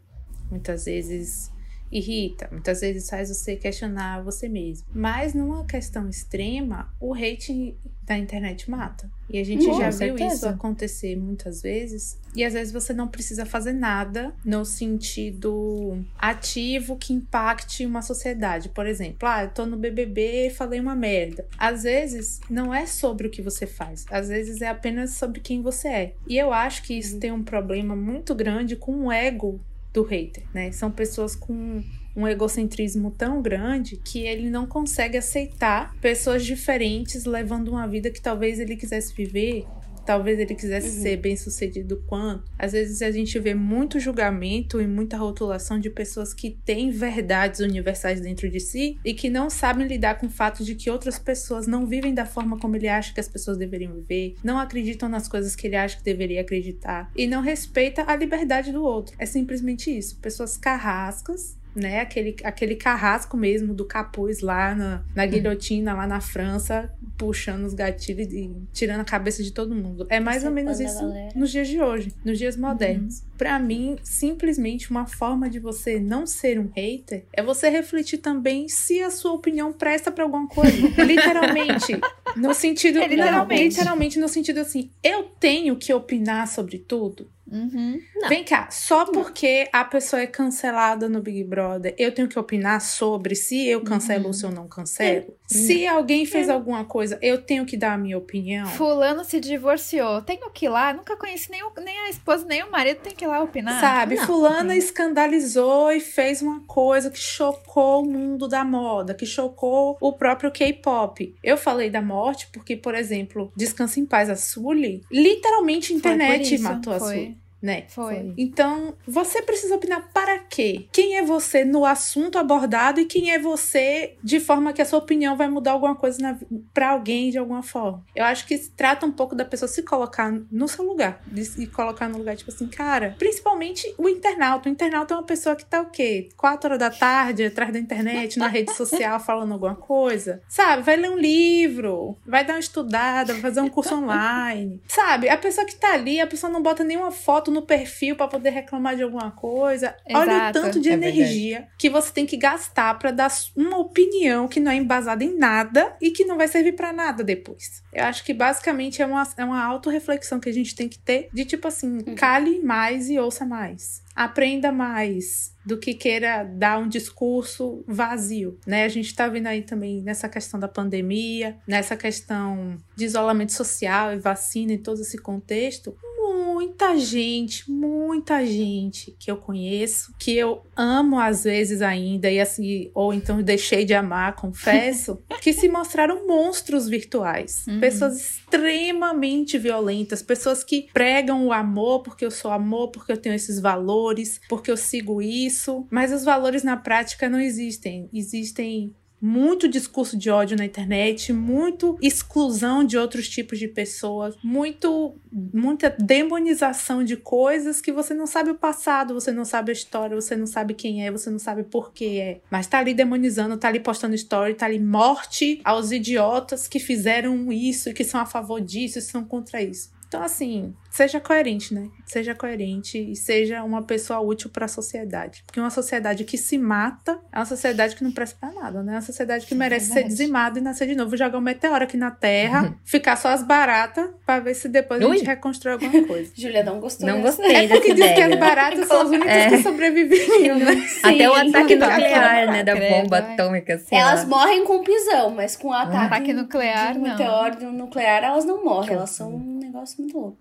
muitas vezes irrita, muitas vezes faz você questionar você mesmo. Mas numa questão extrema, o hate da internet mata. E a gente já viu certeza. isso acontecer muitas vezes. E às vezes você não precisa fazer nada no sentido ativo que impacte uma sociedade. Por exemplo, ah, eu tô no BBB e falei uma merda. Às vezes não é sobre o que você faz, às vezes é apenas sobre quem você é. E eu acho que isso tem um problema muito grande com o ego do hater, né? São pessoas com um egocentrismo tão grande que ele não consegue aceitar pessoas diferentes levando uma vida que talvez ele quisesse viver, talvez ele quisesse Uhum. ser bem sucedido quanto. Às vezes a gente vê muito julgamento e muita rotulação de pessoas que têm verdades universais dentro de si e que não sabem lidar com o fato de que outras pessoas não vivem da forma como ele acha que as pessoas deveriam viver, não acreditam nas coisas que ele acha que deveria acreditar e não respeita a liberdade do outro. É simplesmente isso. Pessoas carrascas né? Aquele, aquele carrasco mesmo do capuz lá na, na guilhotina, lá na França, puxando os gatilhos e tirando a cabeça de todo mundo. É mais ou menos isso galera. nos dias de hoje, nos dias modernos. Pra mim, simplesmente uma forma de você não ser um hater é você refletir também se a sua opinião presta pra alguma coisa. [LAUGHS] literalmente. No sentido. É, literalmente. literalmente no sentido assim, eu tenho que opinar sobre tudo. Uhum. Vem cá, só porque a pessoa é cancelada no Big Brother, eu tenho que opinar sobre se eu cancelo ou se eu não cancelo? Se alguém fez alguma coisa, eu tenho que dar a minha opinião? Fulano se divorciou. Tenho que ir lá. Nunca conheci nem, o- nem a esposa, nem o marido. Tem que ir lá opinar. Sabe, não. fulana escandalizou e fez uma coisa que chocou o mundo da moda, que chocou o próprio K-pop. Eu falei da morte porque, por exemplo, Descansa em Paz, a Sully, literalmente a internet matou a. Sully. Né? Foi. Então, você precisa opinar para quê? Quem é você no assunto abordado e quem é você de forma que a sua opinião vai mudar alguma coisa para alguém de alguma forma. Eu acho que se trata um pouco da pessoa se colocar no seu lugar e colocar no lugar, tipo assim, cara, principalmente o internauta. O internauta é uma pessoa que tá o quê? Quatro horas da tarde, atrás da internet, na rede social, [LAUGHS] falando alguma coisa. Sabe? Vai ler um livro, vai dar uma estudada, vai fazer um curso [LAUGHS] online. Sabe? A pessoa que tá ali, a pessoa não bota nenhuma foto no perfil para poder reclamar de alguma coisa. Exato. Olha o tanto de é energia verdade. que você tem que gastar para dar uma opinião que não é embasada em nada e que não vai servir para nada depois. Eu acho que basicamente é uma, é uma autorreflexão que a gente tem que ter de tipo assim, uhum. cale mais e ouça mais aprenda mais do que queira dar um discurso vazio, né? A gente está vendo aí também nessa questão da pandemia, nessa questão de isolamento social e vacina e todo esse contexto, muita gente, muita gente que eu conheço, que eu amo às vezes ainda, e assim, ou então deixei de amar, confesso, [LAUGHS] que se mostraram monstros virtuais. Uhum. Pessoas extremamente violentas, pessoas que pregam o amor porque eu sou amor, porque eu tenho esses valores, porque eu sigo isso, mas os valores na prática não existem. Existem muito discurso de ódio na internet, muito exclusão de outros tipos de pessoas, muito muita demonização de coisas que você não sabe o passado, você não sabe a história, você não sabe quem é, você não sabe por que é. Mas tá ali demonizando, tá ali postando story, tá ali morte aos idiotas que fizeram isso e que são a favor disso e são contra isso. Então, assim, seja coerente, né? Seja coerente e seja uma pessoa útil para a sociedade. Porque uma sociedade que se mata é uma sociedade que não presta para nada, né? É uma sociedade que merece ser dizimada e nascer de novo, jogar um meteoro aqui na Terra, uhum. ficar só as baratas para ver se depois Ui. a gente reconstrói alguma coisa. [LAUGHS] Julia não gostou. Não dessa. gostei. É porque diz que as baratas são as [LAUGHS] únicas é. que sobreviveriam, [LAUGHS] né? Sim, Até o ataque nuclear, né? Da bomba atômica. Assim, elas morrem com pisão, mas com o ataque, ataque nuclear, não. meteoro nuclear, elas não morrem. Elas são um negócio muito louco.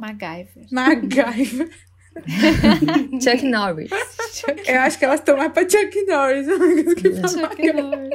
MacGyver. MacGyver. [LAUGHS] Chuck Norris. Eu acho que elas estão mais pra Chuck Norris. Chuck Norris.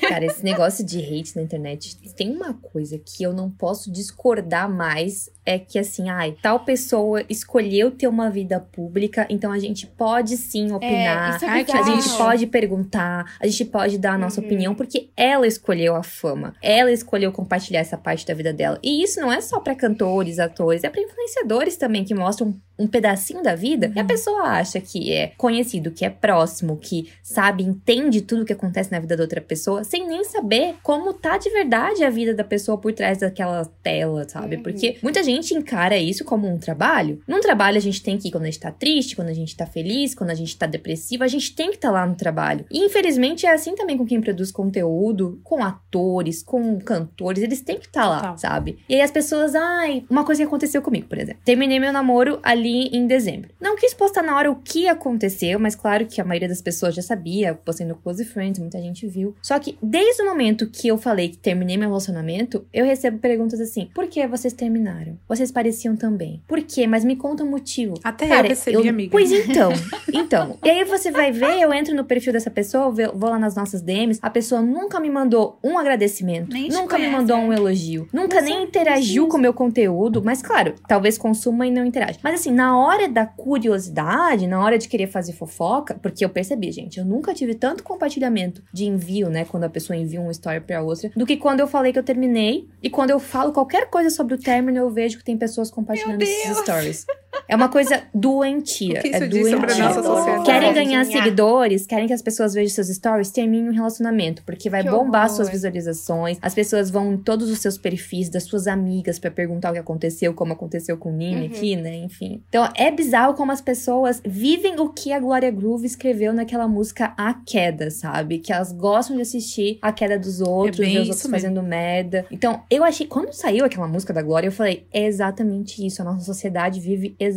Cara, esse negócio de hate na internet tem uma coisa que eu não posso discordar mais. É que assim, ai, tal pessoa escolheu ter uma vida pública, então a gente pode sim é, opinar, é, é a gente pode perguntar, a gente pode dar a nossa uhum. opinião, porque ela escolheu a fama, ela escolheu compartilhar essa parte da vida dela. E isso não é só para cantores, atores, é para influenciadores também que mostram um pedacinho da vida, e a uhum. pessoa acha que é conhecido, que é próximo, que sabe, entende tudo o que acontece na vida da outra pessoa, sem nem saber como tá de verdade a vida da pessoa por trás daquela tela, sabe? Uhum. Porque muita gente encara isso como um trabalho. Num trabalho a gente tem que ir quando a gente tá triste, quando a gente tá feliz, quando a gente tá depressivo, a gente tem que estar tá lá no trabalho. E infelizmente é assim também com quem produz conteúdo, com atores, com cantores, eles têm que estar tá lá, tá. sabe? E aí as pessoas, ai, uma coisa que aconteceu comigo, por exemplo. Terminei meu namoro ali ali em dezembro. Não quis postar na hora o que aconteceu, mas claro que a maioria das pessoas já sabia, postei no Close Friends, muita gente viu. Só que desde o momento que eu falei que terminei meu relacionamento, eu recebo perguntas assim: por que vocês terminaram? Vocês pareciam também. Por quê? Mas me conta o motivo. Até Cara, eu recebi, eu... amiga. Pois então, [LAUGHS] então. E aí você vai ver, eu entro no perfil dessa pessoa, vou lá nas nossas DMs, a pessoa nunca me mandou um agradecimento, nem nunca me mandou um elogio, nunca nem interagiu com o meu conteúdo, mas claro, talvez consuma e não interage. Mas assim, na hora da curiosidade, na hora de querer fazer fofoca, porque eu percebi, gente, eu nunca tive tanto compartilhamento de envio, né, quando a pessoa envia uma story pra outra, do que quando eu falei que eu terminei e quando eu falo qualquer coisa sobre o término, eu vejo que tem pessoas compartilhando esses stories. [LAUGHS] É uma coisa doentia. O que isso é diz sobre a nossa sociedade? Querem ganhar seguidores, querem que as pessoas vejam seus stories, terminem um relacionamento, porque vai que bombar horror. suas visualizações. As pessoas vão em todos os seus perfis das suas amigas para perguntar o que aconteceu, como aconteceu com o Nini uhum. aqui, né? Enfim. Então, é bizarro como as pessoas vivem o que a Gloria Groove escreveu naquela música A Queda, sabe? Que elas gostam de assistir a queda dos outros, é ver os outros mesmo. fazendo merda. Então, eu achei, quando saiu aquela música da Glória, eu falei, é exatamente isso. A nossa sociedade vive exatamente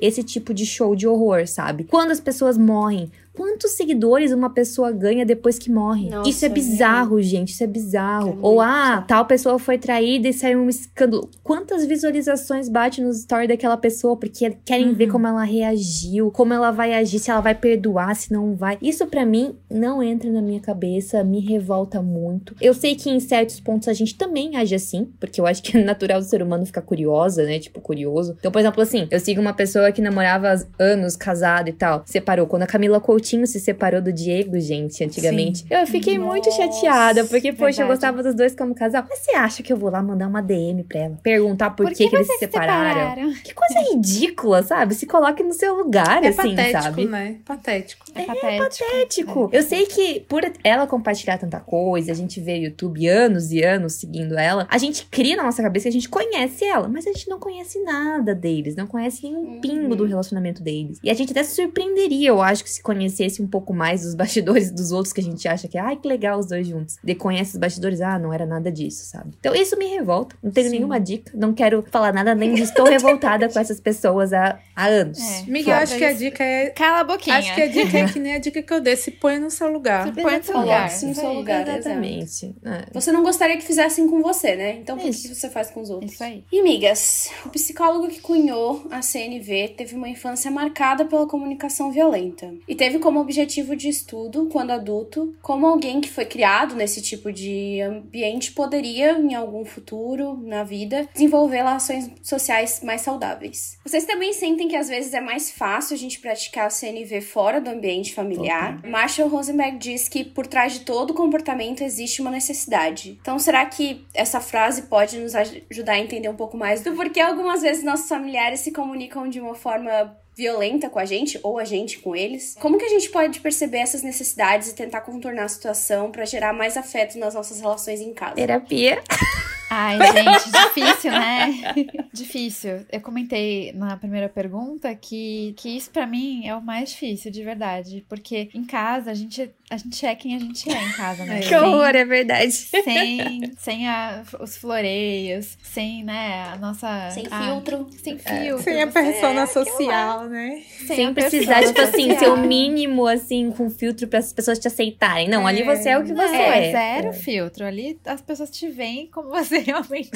esse tipo de show de horror, sabe? Quando as pessoas morrem quantos seguidores uma pessoa ganha depois que morre? Nossa, isso é bizarro, gente. Isso é bizarro. É Ou, ah, tal pessoa foi traída e saiu um escândalo. Quantas visualizações bate nos stories daquela pessoa porque querem ver Uhum. como ela reagiu, como ela vai agir, se ela vai perdoar, se não vai. Isso pra mim não entra na minha cabeça, me revolta muito. Eu sei que em certos pontos a gente também age assim, porque eu acho que é natural do ser humano ficar curiosa, né? Tipo, curioso. Então, por exemplo, assim, eu sigo uma pessoa que namorava há anos, casado e tal, separou. Quando a Camila Coutinho se separou do Diego, gente, antigamente, eu fiquei muito Nossa, chateada, porque, poxa, eu verdade. gostava dos dois como casal. Mas você acha que eu vou lá mandar uma DM pra ela? Perguntar por, que, que eles se vocês separaram? Que coisa ridícula, sabe? Se coloque no seu lugar, É assim, patético, sabe? né? Patético. É patético. Patético. Eu sei que por ela compartilhar tanta coisa, a gente vê YouTube anos e anos seguindo ela, a gente cria na nossa cabeça que a gente conhece ela, mas a gente não conhece nada deles, não conhece nenhum Uhum. pingo do relacionamento deles. E a gente até se surpreenderia, eu acho, que se conhecesse um pouco mais dos bastidores dos outros que a gente acha que, ai, que legal os dois juntos. De conhece os bastidores, ah, não era nada disso, sabe? Então isso me revolta. Não tenho Sim. nenhuma dica, não quero falar nada, além de estou [LAUGHS] revoltada com essas pessoas há, há anos. É. Miguel, acho que a dica é. Cala a boquinha. Acho que a dica é que nem a dica que eu dei. Se põe no seu lugar. Se põe no seu lugar. Coloque-se no seu aí. lugar. Exatamente. É. Você não gostaria que fizessem com você, né? Então por Isso. que você faz com os outros? Isso aí. E amigas, o psicólogo que cunhou a CNV teve uma infância marcada pela comunicação violenta e teve como objetivo de estudo, quando adulto, como alguém que foi criado nesse tipo de ambiente poderia, em algum futuro na vida, desenvolver relações sociais mais saudáveis. Vocês também sentem que às vezes é mais fácil a gente praticar a CNV fora do ambiente familiar? Marshall Rosenberg diz que por trás de todo comportamento existe uma necessidade. Então, será que essa frase pode nos aj- ajudar a entender um pouco mais do porquê algumas vezes nossos familiares se comunicam de uma forma violenta com a gente ou a gente com eles? Como que a gente pode perceber essas necessidades e tentar contornar a situação para gerar mais afeto nas nossas relações em casa? Terapia. [LAUGHS] Ai, gente, difícil, né? [LAUGHS] difícil. Eu comentei na primeira pergunta que, que isso pra mim é o mais difícil, de verdade. Porque em casa a gente, a gente é quem a gente é em casa, né? Que Sem- é verdade. Sem, sem a- os floreios, sem, né, a nossa. Sem a- filtro. sem filtro. Sem a persona é social, né? Sem, Sem precisar, tipo assim, social. ser o mínimo, assim, com filtro para as pessoas te aceitarem. Não, ali você é o que você É, é. zero filtro. Ali as pessoas te veem como você [LAUGHS] realmente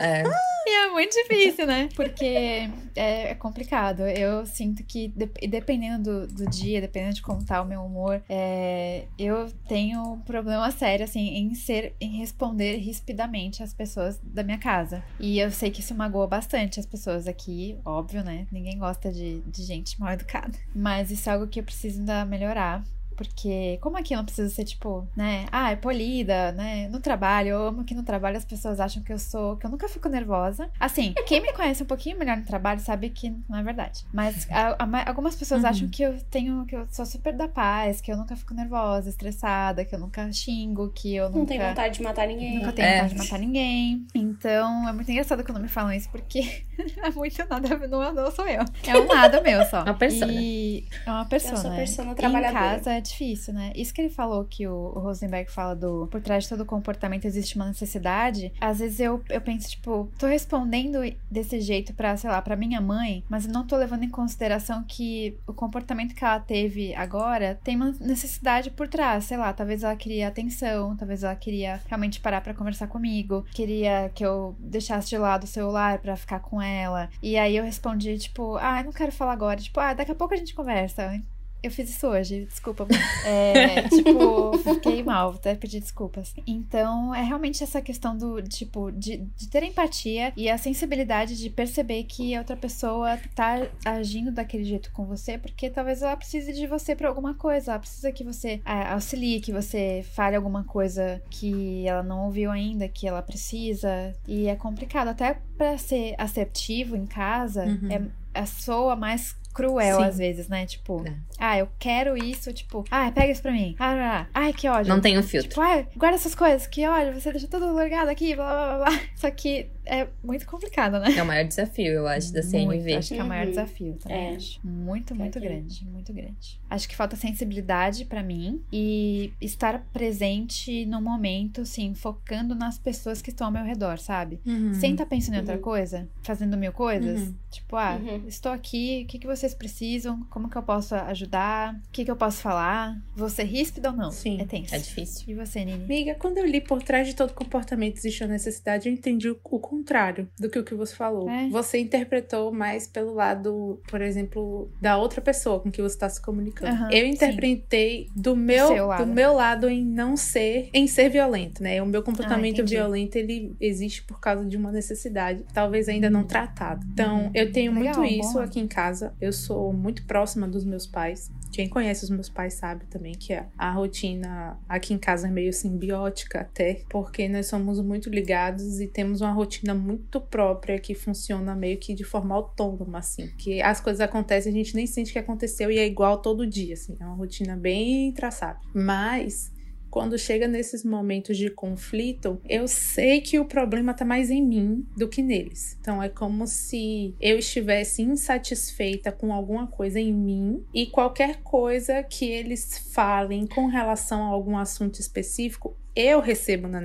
É. E é muito difícil, né? Porque é, é complicado. Eu sinto que, de- dependendo do, do dia, dependendo de como tá o meu humor, é, eu tenho um problema sério, assim, em ser, em responder rispidamente às pessoas da minha casa. E eu sei que isso magoa bastante as pessoas aqui, óbvio, né? Ninguém gosta de, de gente mal educada. Mas isso é algo que eu preciso ainda melhorar. Porque, como aqui eu não preciso ser, tipo, né? Ah, é polida, né? No trabalho, eu amo que no trabalho as pessoas acham que eu sou. que eu nunca fico nervosa. Assim, quem me conhece um pouquinho melhor no trabalho sabe que não é verdade. Mas a- a ma- algumas pessoas Uhum. acham que eu tenho. que eu sou super da paz, que eu nunca fico nervosa, estressada, que eu nunca xingo, que eu Não nunca. tem vontade de matar ninguém. Nunca tenho É. vontade de matar ninguém. Então, é muito engraçado quando me falam isso, porque [LAUGHS] é muito nada, não, não sou eu. É um lado meu só. Uma persona. E é uma persona. sua persona E em trabalhadora. casa é difícil, né? Isso que ele falou que o, Rosenberg fala do por trás de todo comportamento existe uma necessidade. Às vezes eu, eu penso, tipo, tô respondendo desse jeito pra, sei lá, pra minha mãe, mas não tô levando em consideração que o comportamento que ela teve agora tem uma necessidade por trás. Sei lá, talvez ela queria atenção, talvez ela queria realmente parar pra conversar comigo, queria que eu deixasse de lado o celular pra ficar com ela. E aí eu respondi, tipo, ah, não quero falar agora. Tipo, ah, daqui a pouco a gente conversa. Eu fiz isso hoje, desculpa. [LAUGHS] É, tipo, fiquei mal, até pedir desculpas. Então, é realmente essa questão do, tipo, de, de ter empatia e a sensibilidade de perceber que a outra pessoa tá agindo daquele jeito com você, porque talvez ela precise de você pra alguma coisa. Ela precisa que você ah, auxilie, que você fale alguma coisa que ela não ouviu ainda, que ela precisa. E é complicado. Até pra ser assertivo em casa, Uhum. é, é soa mais cruel Sim. às vezes, né? Tipo, É. ah, eu quero isso, tipo, ah, pega isso pra mim. Ah, ah, ah. ai, que ódio. Não tenho filtro. Tipo, ah, guarda essas coisas, que ódio, você deixa tudo largado aqui, blá blá blá blá. Só que é muito complicado, né? É o maior desafio, eu acho, da Muito, CNV. acho que é o maior Uhum. desafio também. É. acho. Muito, muito é. grande, muito grande. Acho que falta sensibilidade pra mim e estar presente no momento, assim, focando nas pessoas que estão ao meu redor, sabe? Uhum. Sem estar pensando em outra Uhum. coisa, fazendo mil coisas. Uhum. Tipo, ah, Uhum. estou aqui, o que, que você vocês precisam? Como que eu posso ajudar? O que, que eu posso falar? Vou ser ríspida ou não? Sim. É tenso. É difícil. E você, Nini? Amiga, quando eu li por trás de todo comportamento existe uma necessidade, eu entendi o, o contrário do que o que você falou. É. Você interpretou mais pelo lado, por exemplo, da outra pessoa com que você está se comunicando. Aham, eu sim. interpretei do meu, lado. do meu lado em não ser, em ser violento, né? O meu comportamento Ah, violento, ele existe por causa de uma necessidade, talvez ainda não tratada. Então, eu tenho Legal, muito isso aqui em casa. Eu sou muito próxima dos meus pais. Quem conhece os meus pais sabe também que a, rotina aqui em casa é meio simbiótica até, porque nós somos muito ligados e temos uma rotina muito própria que funciona meio que de forma autônoma, assim. Que as coisas acontecem, a gente nem sente que aconteceu e é igual todo dia, assim. É uma rotina bem traçada. Mas quando chega nesses momentos de conflito, eu sei que o problema tá mais em mim do que neles. Então é como se eu estivesse insatisfeita com alguma coisa em mim e qualquer coisa que eles falem com relação a algum assunto específico, eu recebo na,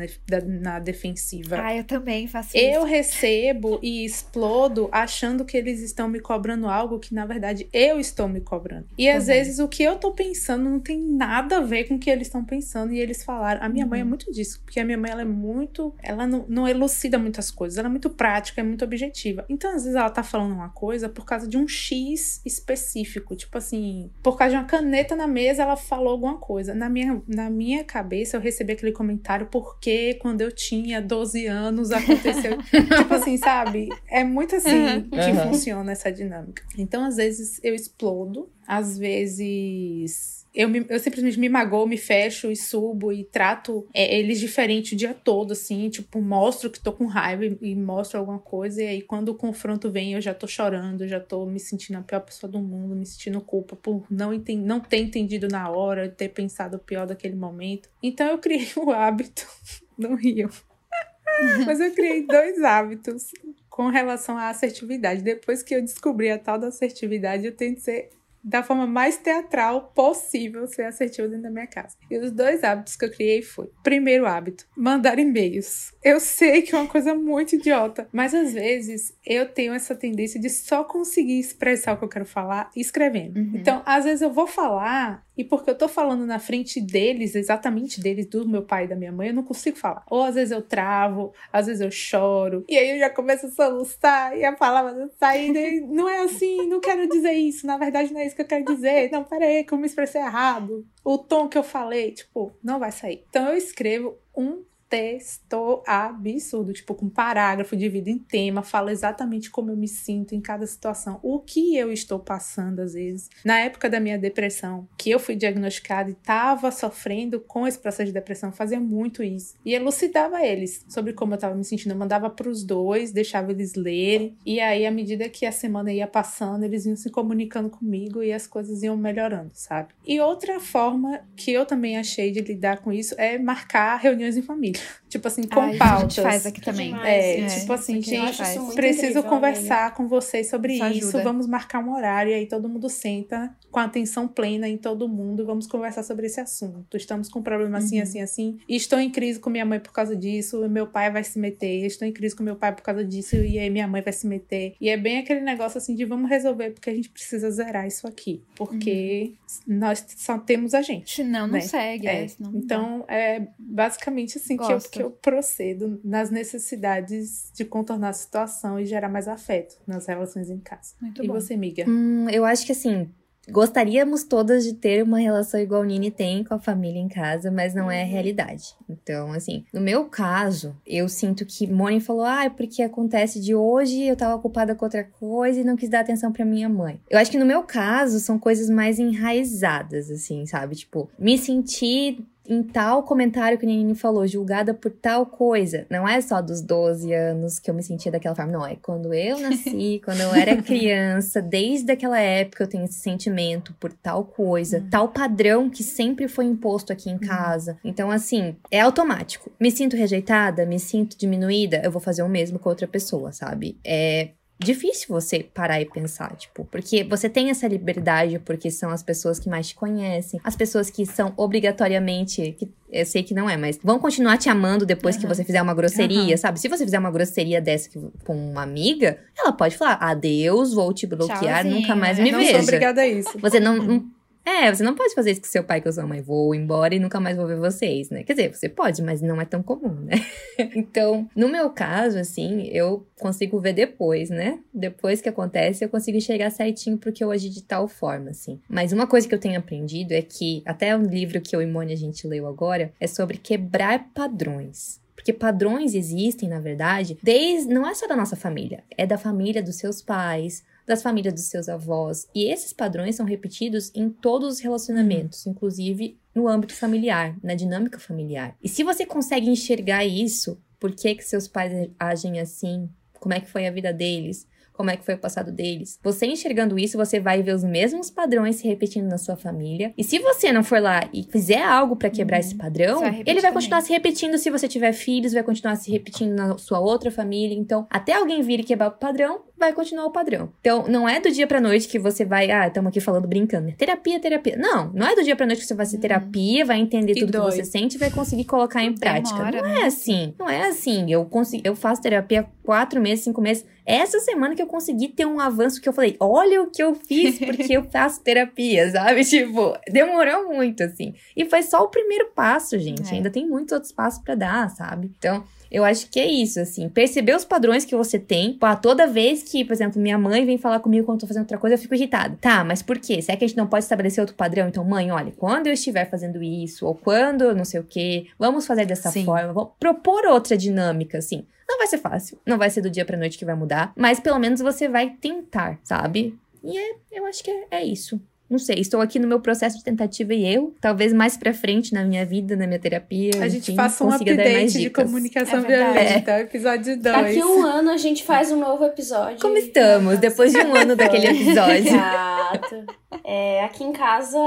na defensiva. Ah, eu também faço Eu isso. recebo e explodo achando que eles estão me cobrando algo que, na verdade, eu estou me cobrando. E às vezes o que eu tô pensando não tem nada a ver com o que eles estão pensando e eles falaram. A minha mãe é Uhum. muito disso, porque a minha mãe ela é muito. Ela não, não elucida muitas coisas, ela é muito prática, é muito objetiva. Então, às vezes, ela tá falando uma coisa por causa de um X específico. Tipo assim, por causa de uma caneta na mesa, ela falou alguma coisa. Na minha, na minha cabeça, eu recebi aquele comentário porque quando eu tinha 12 anos aconteceu. [LAUGHS] tipo assim, sabe? É muito assim Uhum. que Uhum. funciona essa dinâmica. Então, às vezes, eu explodo, às vezes. Eu, me- eu simplesmente me magoo, me fecho e subo e trato é, eles diferente o dia todo, assim, tipo, mostro que tô com raiva e, e mostro alguma coisa, e aí quando o confronto vem, eu já tô chorando, já tô me sentindo a pior pessoa do mundo, me sentindo culpa por não, enten não ter entendido na hora, ter pensado o pior daquele momento. Então eu criei o hábito [LAUGHS] no Rio. [LAUGHS] Mas eu criei dois hábitos com relação à assertividade. Depois que eu descobri a tal da assertividade, eu tento ser da forma mais teatral possível ser assertiva dentro da minha casa. E os dois hábitos que eu criei foi: primeiro hábito, mandar e-mails. Eu sei que é uma coisa muito idiota, mas às vezes eu tenho essa tendência de só conseguir expressar o que eu quero falar escrevendo. Uhum. Então, às vezes eu vou falar e porque eu tô falando na frente deles, exatamente deles, do meu pai e da minha mãe, eu não consigo falar. Ou às vezes eu travo, às vezes eu choro, e aí eu já começo a soluçar e a palavra não sai. e Não é assim, não quero dizer isso, na verdade não é isso que eu quero dizer. Não, peraí, que eu me expressei errado. O tom que eu falei, tipo, não vai sair. Então eu escrevo um texto absurdo, tipo, com parágrafo, divido em tema, falo exatamente como eu me sinto em cada situação, o que eu estou passando às vezes. Na época da minha depressão, que eu fui diagnosticada e estava sofrendo com esse processo de depressão, fazia muito isso. E elucidava eles sobre como eu estava me sentindo. Eu mandava para os dois, deixava eles lerem, e aí, à medida que a semana ia passando, eles iam se comunicando comigo e as coisas iam melhorando, sabe? E outra forma que eu também achei de lidar com isso é marcar reuniões em família. need Tipo assim, com Ah, isso pautas. a gente faz aqui também. É, É, tipo assim, Eu gente preciso incrível, conversar com vocês sobre Isso isso. Vamos marcar um horário e aí todo mundo senta com atenção plena em todo mundo. e Vamos conversar sobre esse assunto. Estamos com um problema assim, Uhum. assim, assim. E estou em crise com minha mãe por causa disso. E meu pai vai se meter. Estou em crise com meu pai por causa disso. E aí minha mãe vai se meter. E é bem aquele negócio assim de vamos resolver porque a gente precisa zerar isso aqui. Porque nós só temos a gente. Senão não né? segue. É, É, não então, é basicamente assim que eu, Gosto. que eu procedo nas necessidades de contornar a situação e gerar mais afeto nas relações em casa. Muito e bom. você, amiga? Hum, eu acho que assim, gostaríamos todas de ter uma relação igual o Nini tem com a família em casa, mas não é a Uhum. realidade. Então, assim, no meu caso, eu sinto que Moni falou: ah, é porque acontece de hoje, eu tava ocupada com outra coisa e não quis dar atenção pra minha mãe. Eu acho que no meu caso, são coisas mais enraizadas, assim, sabe? Tipo, me sentir em tal comentário que a Nini falou, julgada por tal coisa. Não é só dos 12 anos que eu me sentia daquela forma, não. É quando eu nasci, [LAUGHS] quando eu era criança, desde aquela época eu tenho esse sentimento por tal coisa, tal padrão que sempre foi imposto aqui em casa. Então, assim, é automático. Me sinto rejeitada, me sinto diminuída, eu vou fazer o mesmo com outra pessoa, sabe? É difícil você parar e pensar, tipo, porque você tem essa liberdade porque são as pessoas que mais te conhecem, as pessoas que são obrigatoriamente que Eu sei que não é, mas vão continuar te amando depois uhum. que você fizer uma grosseria, uhum. sabe? Se você fizer uma grosseria dessa com uma amiga, ela pode falar: adeus, vou te bloquear, Tchauzinho. nunca mais me não veja. Não sou obrigada a isso. Você não, não é, você não pode fazer isso com seu pai e com sua mãe. Vou embora e nunca mais vou ver vocês, né? Quer dizer, você pode, mas não é tão comum, né? [LAUGHS] então, no meu caso, assim, eu consigo ver depois, né? Depois que acontece, eu consigo chegar certinho porque eu agi de tal forma, assim. Mas uma coisa que eu tenho aprendido é que, até um livro que eu e a gente leu agora, é sobre quebrar padrões. Porque padrões existem, na verdade, desde não é só da nossa família, é da família dos seus pais, das famílias dos seus avós. E esses padrões são repetidos em todos os relacionamentos, inclusive no âmbito familiar, na dinâmica familiar. E se você consegue enxergar isso, por que, que seus pais agem assim? Como é que foi a vida deles? como é que foi o passado deles. Você enxergando isso, você vai ver os mesmos padrões se repetindo na sua família. E se você não for lá e fizer algo para quebrar uhum. esse padrão, vai ele vai continuar também. se repetindo se você tiver filhos, vai continuar se repetindo na sua outra família. Então, até alguém vir e quebrar o padrão, vai continuar o padrão. Então, não é do dia pra noite que você vai, ah, estamos aqui falando brincando, né? Terapia, terapia. Não, não é do dia pra noite que você vai fazer uhum. terapia, vai entender e tudo dói. que você sente e vai conseguir colocar em prática. Demora, não é assim. Não é assim. Eu, consigo, eu faço terapia quatro meses, cinco meses. Essa semana que eu consegui ter um avanço que eu falei, olha o que eu fiz porque eu [LAUGHS] faço terapia, sabe? Tipo, demorou muito, assim. E foi só o primeiro passo, gente. É. Ainda tem muitos outros passos para dar, sabe? Então, eu acho que é isso, assim. Perceber os padrões que você tem. Pô, toda vez que, por exemplo, minha mãe vem falar comigo quando eu tô fazendo outra coisa, eu fico irritada. Tá, mas por quê? Será que a gente não pode estabelecer outro padrão? Então, mãe, olha, quando eu estiver fazendo isso, ou quando não sei o quê, vamos fazer dessa Sim. forma, vamos propor outra dinâmica, assim. Não vai ser fácil, não vai ser do dia pra noite que vai mudar, mas pelo menos você vai tentar, sabe? E é, eu acho que é, é isso. Não sei, estou aqui no meu processo de tentativa e erro. Talvez mais pra frente na minha vida, na minha terapia. A gente enfim, faça um update de comunicação é violenta, é. episódio 2. Daqui um ano a gente faz um novo episódio. Como estamos, depois de um ano daquele episódio? Exato. É, aqui em casa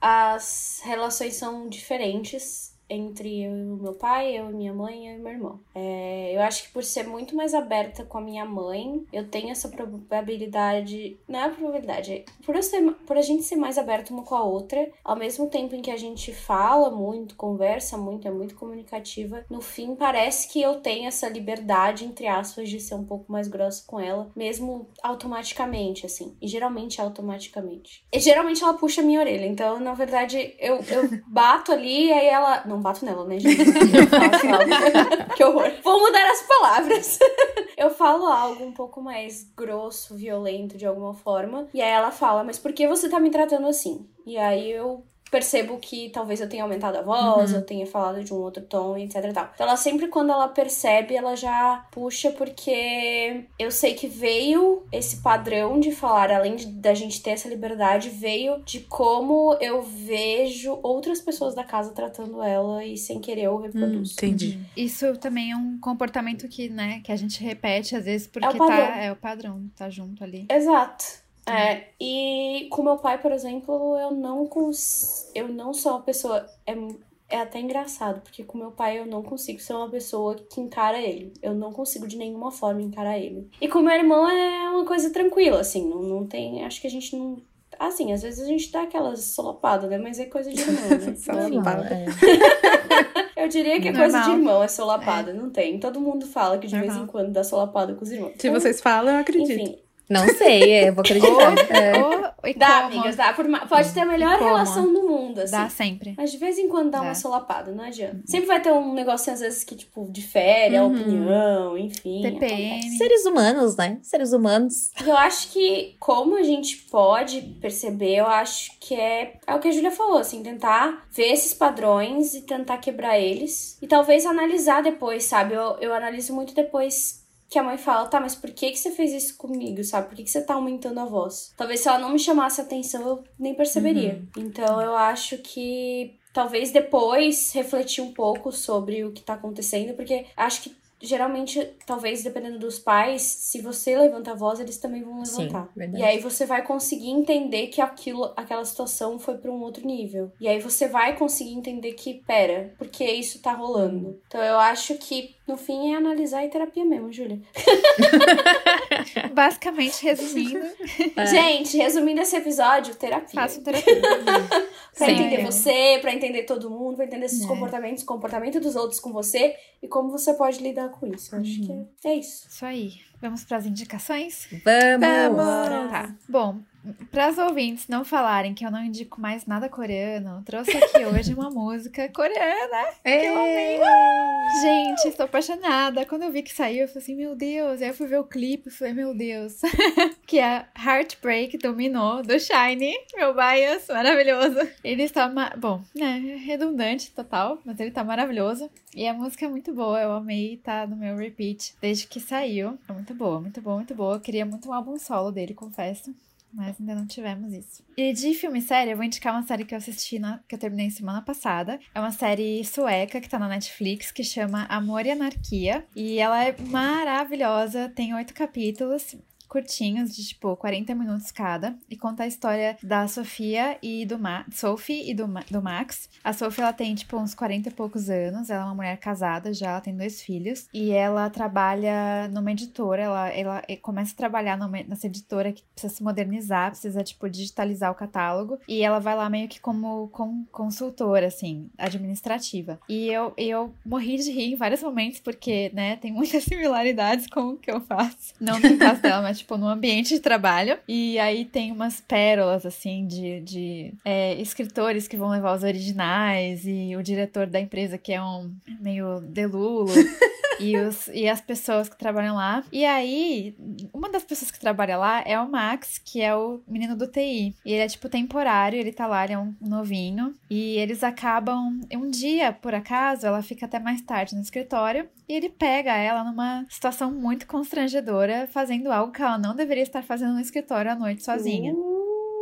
as relações são diferentes entre eu e o meu pai, eu e minha mãe, eu e meu irmão. É, eu acho que por ser muito mais aberta com a minha mãe, eu tenho essa probabilidade. Não é probabilidade, é por, eu ser, por a gente ser mais aberta uma com a outra, ao mesmo tempo em que a gente fala muito, conversa muito, é muito comunicativa, no fim parece que eu tenho essa liberdade, entre aspas, de ser um pouco mais grossa com ela, mesmo automaticamente, assim. E geralmente automaticamente. E geralmente ela puxa a minha orelha, então na verdade eu, eu [LAUGHS] bato ali e aí ela. Não não bato nela, né, gente? Eu algo. [LAUGHS] que horror. Vou mudar as palavras. [LAUGHS] eu falo algo um pouco mais grosso, violento de alguma forma. E aí ela fala, mas por que você tá me tratando assim? E aí eu percebo que talvez eu tenha aumentado a voz, uhum. eu tenha falado de um outro tom, etc e tal. Então ela sempre quando ela percebe, ela já puxa porque eu sei que veio esse padrão de falar, além de, da gente ter essa liberdade, veio de como eu vejo outras pessoas da casa tratando ela e sem querer eu reproduzo. Hum, entendi. Uhum. Isso também é um comportamento que, né, que a gente repete às vezes porque é tá é o padrão, tá junto ali. Exato. É, e com meu pai, por exemplo, eu não cons... eu não sou uma pessoa. É, é até engraçado, porque com meu pai eu não consigo ser uma pessoa que encara ele. Eu não consigo de nenhuma forma encarar ele. E com meu irmão é uma coisa tranquila, assim, não, não tem. Acho que a gente não. Assim, às vezes a gente dá aquelas solapadas, né? Mas é coisa de irmão, né? [LAUGHS] Solapada. É. eu diria que é coisa de irmão, é solapada. É. Não tem. Todo mundo fala que de Normal. vez em quando dá solapada com os irmãos. Se então, vocês falam, eu acredito. Enfim, não sei, é, eu vou acreditar. é. dá, amigas, dá. pode ter a melhor relação do mundo, assim. Dá sempre. Mas de vez em quando dá, dá. uma solapada, não adianta. Uhum. Sempre vai ter um negocinho, às vezes, que, tipo, difere uhum. a opinião, enfim. TPM. Acontece. Seres humanos, né? Seres humanos. Eu acho que, como a gente pode perceber, eu acho que é, é o que a Julia falou, assim, tentar ver esses padrões e tentar quebrar eles. E talvez analisar depois, sabe? Eu, eu analiso muito depois que a mãe fala, tá, mas por que que você fez isso comigo, sabe? Por que que você tá aumentando a voz? Talvez se ela não me chamasse atenção, eu nem perceberia. Uhum. Então eu acho que talvez depois refletir um pouco sobre o que tá acontecendo, porque acho que geralmente, talvez dependendo dos pais, se você levanta a voz, eles também vão levantar. Sim, verdade. E aí você vai conseguir entender que aquilo, aquela situação foi para um outro nível. E aí você vai conseguir entender que, pera, porque isso tá rolando. Então eu acho que no fim é analisar e terapia mesmo, Júlia. [LAUGHS] Basicamente, resumindo, É. Gente, resumindo esse episódio, terapia. faço terapia. [LAUGHS] Pra Sim. entender você, pra entender todo mundo, pra entender esses É. comportamentos, comportamento dos outros com você e como você pode lidar com isso. Eu acho que é, é isso. Isso aí. Vamos para as indicações? Vamos! Tá. Bom, para as ouvintes não falarem que eu não indico mais nada coreano, trouxe aqui [LAUGHS] hoje uma música coreana. É. Gente, estou apaixonada. Quando eu vi que saiu, eu falei assim, meu Deus. Aí eu fui ver o clipe e falei, meu Deus. [LAUGHS] que é Heartbreak do Minô, do Shine. Meu bias, maravilhoso. Ele está, ma- bom, né, redundante total, mas ele tá maravilhoso. E a música é muito boa, eu amei, tá no meu repeat desde que saiu. É muito boa, muito boa, muito boa. Eu queria muito um álbum solo dele, confesso. Mas ainda não tivemos isso. E de filme e série, eu vou indicar uma série que eu assisti, na, que eu terminei semana passada. É uma série sueca que tá na Netflix, que chama Amor e Anarquia. E ela é maravilhosa, tem oito capítulos curtinhos, de tipo 40 minutos cada, e conta a história da Sofia e do Ma Sophie e do, Ma do Max. A Sophie, ela tem tipo uns 40 e poucos anos, ela é uma mulher casada já, ela tem dois filhos, e ela trabalha numa editora, ela, ela começa a trabalhar numa, nessa editora que precisa se modernizar, precisa tipo digitalizar o catálogo, e ela vai lá meio que como com, consultora, assim, administrativa. E eu, eu morri de rir em vários momentos, porque, né, tem muitas similaridades com o que eu faço. Não no caso dela, mas tipo, no ambiente de trabalho. E aí tem umas pérolas, assim, de, de é, escritores que vão levar os originais e o diretor da empresa que é um meio delulo. [LAUGHS] [LAUGHS] e, os, e as pessoas que trabalham lá. E aí, uma das pessoas que trabalha lá é o Max, que é o menino do TI. E ele é, tipo, temporário, ele tá lá, ele é um novinho. E eles acabam. Um dia, por acaso, ela fica até mais tarde no escritório. E ele pega ela numa situação muito constrangedora, fazendo algo que ela não deveria estar fazendo no escritório à noite sozinha.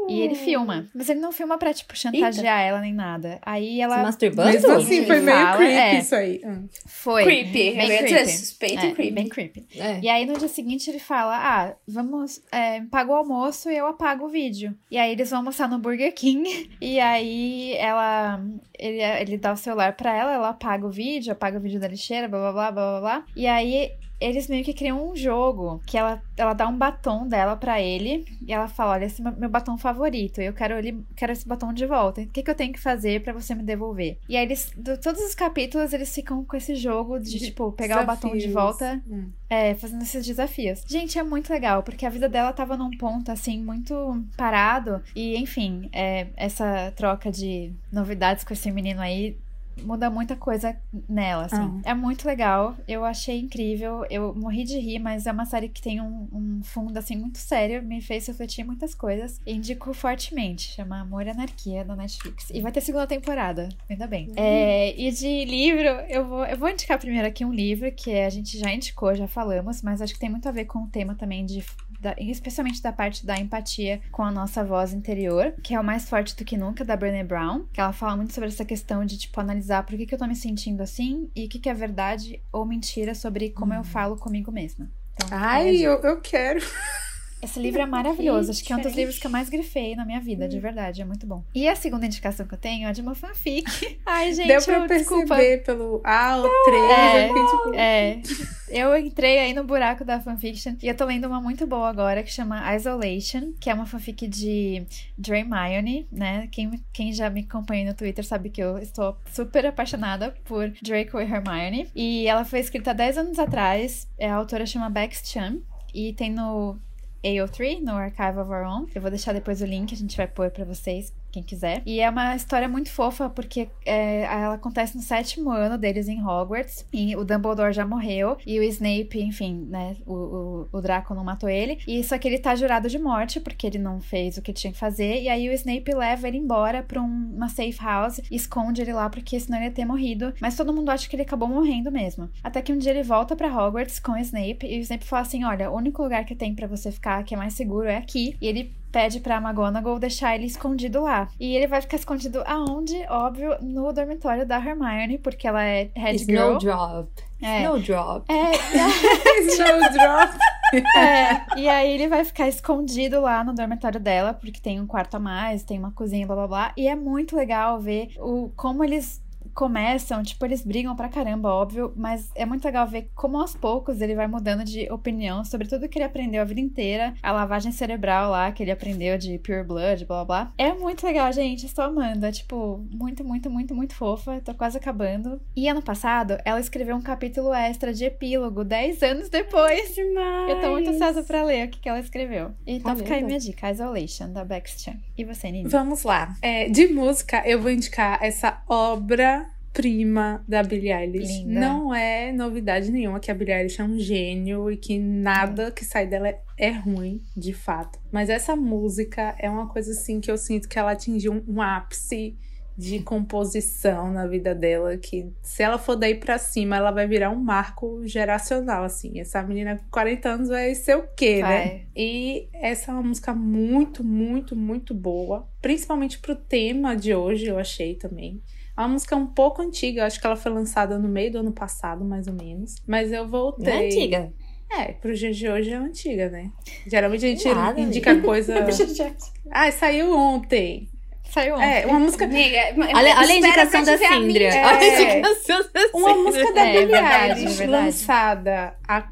E ele filma. Mas ele não filma pra, tipo, chantagear ela nem nada. Aí ela. Se masturbando? Mesmo assim, foi Ele meio fala, creepy é. isso aí. Hum. Foi. Creepy. Bem Eu creepy. suspeito É, creepy. Bem creepy. É. E aí no dia seguinte ele fala: Ah, vamos, é, paga o almoço e eu apago o vídeo. E aí eles vão almoçar no Burger King. [LAUGHS] E aí ela. Ele, ele dá o celular pra ela, ela apaga o vídeo, apaga o vídeo da lixeira, blá blá blá blá blá blá. E aí eles meio que criam um jogo que ela, ela dá um batom dela pra ele e ela fala: Olha, esse é meu, batom favorito, eu quero ele, quero esse batom de volta. O que, que eu tenho que fazer pra você me devolver? E aí eles, do- todos os capítulos, eles ficam com esse jogo de, De tipo, pegar o batom de desafios. volta Hum. é, fazendo esses desafios. Gente, é muito legal, porque a vida dela tava num ponto, assim, muito parado. E, enfim, é, essa troca de novidades com esse menino aí muda muita coisa nela, assim. É muito legal, eu achei incrível, eu morri de rir, mas é uma série que tem um, um fundo, assim, muito sério, me fez refletir muitas coisas. Indico fortemente, chama Amor e Anarquia, da Netflix. E vai ter segunda temporada, ainda bem. É, e de livro, eu vou, eu vou indicar primeiro aqui um livro que a gente já indicou, já falamos, mas acho que tem muito a ver com o tema também de da- especialmente da parte da empatia com a nossa voz interior, que é o mais forte do que nunca, da Brené Brown, que ela fala muito sobre essa questão de, tipo, analisar por que, que eu tô me sentindo assim e o que, que é verdade ou mentira sobre como eu falo comigo mesma. Então, Ai, é, eu, eu quero. Esse livro é maravilhoso. Acho que é um dos livros que eu mais grifei na minha vida, de verdade. É muito bom. E a segunda indicação que eu tenho é de uma fanfic. [LAUGHS] Ai, gente, Deu pra eu- desculpa. perceber pelo. Ah, o trailer. É. eu tipo, É, eu entrei aí no buraco da fanfiction e eu tô lendo uma muito boa agora que chama Isolation, que é uma fanfic de Hermione, né? Quem, quem já me acompanha no Twitter sabe que eu estou super apaixonada por Draco e Hermione. E ela foi escrita há 10 anos atrás, a autora chama Bex Chan e tem no AO3, no Archive of Our Own. Eu vou deixar depois o link, a gente vai pôr pra vocês, quem quiser. E é uma história muito fofa, porque é, ela acontece no sétimo ano deles em Hogwarts. E o Dumbledore já morreu. E o Snape, enfim, né? O, o, o Draco não matou ele. E só que ele tá jurado de morte, porque ele não fez o que tinha que fazer. E aí o Snape leva ele embora pra um- uma safe house, e esconde ele lá, porque senão ele ia ter morrido. Mas todo mundo acha que ele acabou morrendo mesmo. Até que um dia ele volta pra Hogwarts com o Snape. E o Snape fala assim: Olha, o único lugar que tem pra você ficar que é mais seguro é aqui. E ele pede pra McGonagall deixar ele escondido lá. E ele vai ficar escondido aonde? Óbvio, no dormitório da Hermione, porque ela é head girl. Snowdrop. É. Snowdrop. É, [LAUGHS] Snowdrop. [LAUGHS] é, e aí ele vai ficar escondido lá no dormitório dela, porque tem um quarto a mais, tem uma cozinha, blá blá blá. E é muito legal ver o, como eles começam, tipo, eles brigam pra caramba, óbvio, mas é muito legal ver como aos poucos ele vai mudando de opinião sobre tudo que ele aprendeu a vida inteira, a lavagem cerebral lá que ele aprendeu de Pure Blood, blá blá. É muito legal, gente, estou amando, é tipo, muito, muito, muito, muito fofa, tô quase acabando. E ano passado, ela escreveu um capítulo extra de epílogo, 10 anos depois. Demais. Eu tô muito ansiosa pra ler o que, que ela escreveu. Então Valeu, fica aí minha dica, Isolation, da Backstream. E você, Nini? Vamos lá. É, de música, eu vou indicar essa obra-prima da Billie Eilish. Linda. Não é novidade nenhuma que a Billie Eilish é um gênio e que nada que sai dela é, é ruim, de fato. Mas essa música é uma coisa assim que eu sinto que ela atingiu um, um ápice de composição na vida dela, que se ela for daí pra cima, ela vai virar um marco geracional, assim. Essa menina com 40 anos vai ser o quê, né? Vai. E essa é uma música muito, muito, muito boa. Principalmente pro tema de hoje, eu achei também. É uma música um pouco antiga, eu acho que ela foi lançada no meio do ano passado, mais ou menos. Mas eu voltei. É antiga. É, pro dia de hoje é antiga, né? Geralmente a gente Nada, indica coisa. [LAUGHS] Amiga, Ah, saiu ontem. Saiu ontem. É, uma música. Olha, olha a espera indicação da te ver a Sindra. minha. Olha a É. indicação da Uma Sindra. música da É, Billie verdade, Eilish lançada há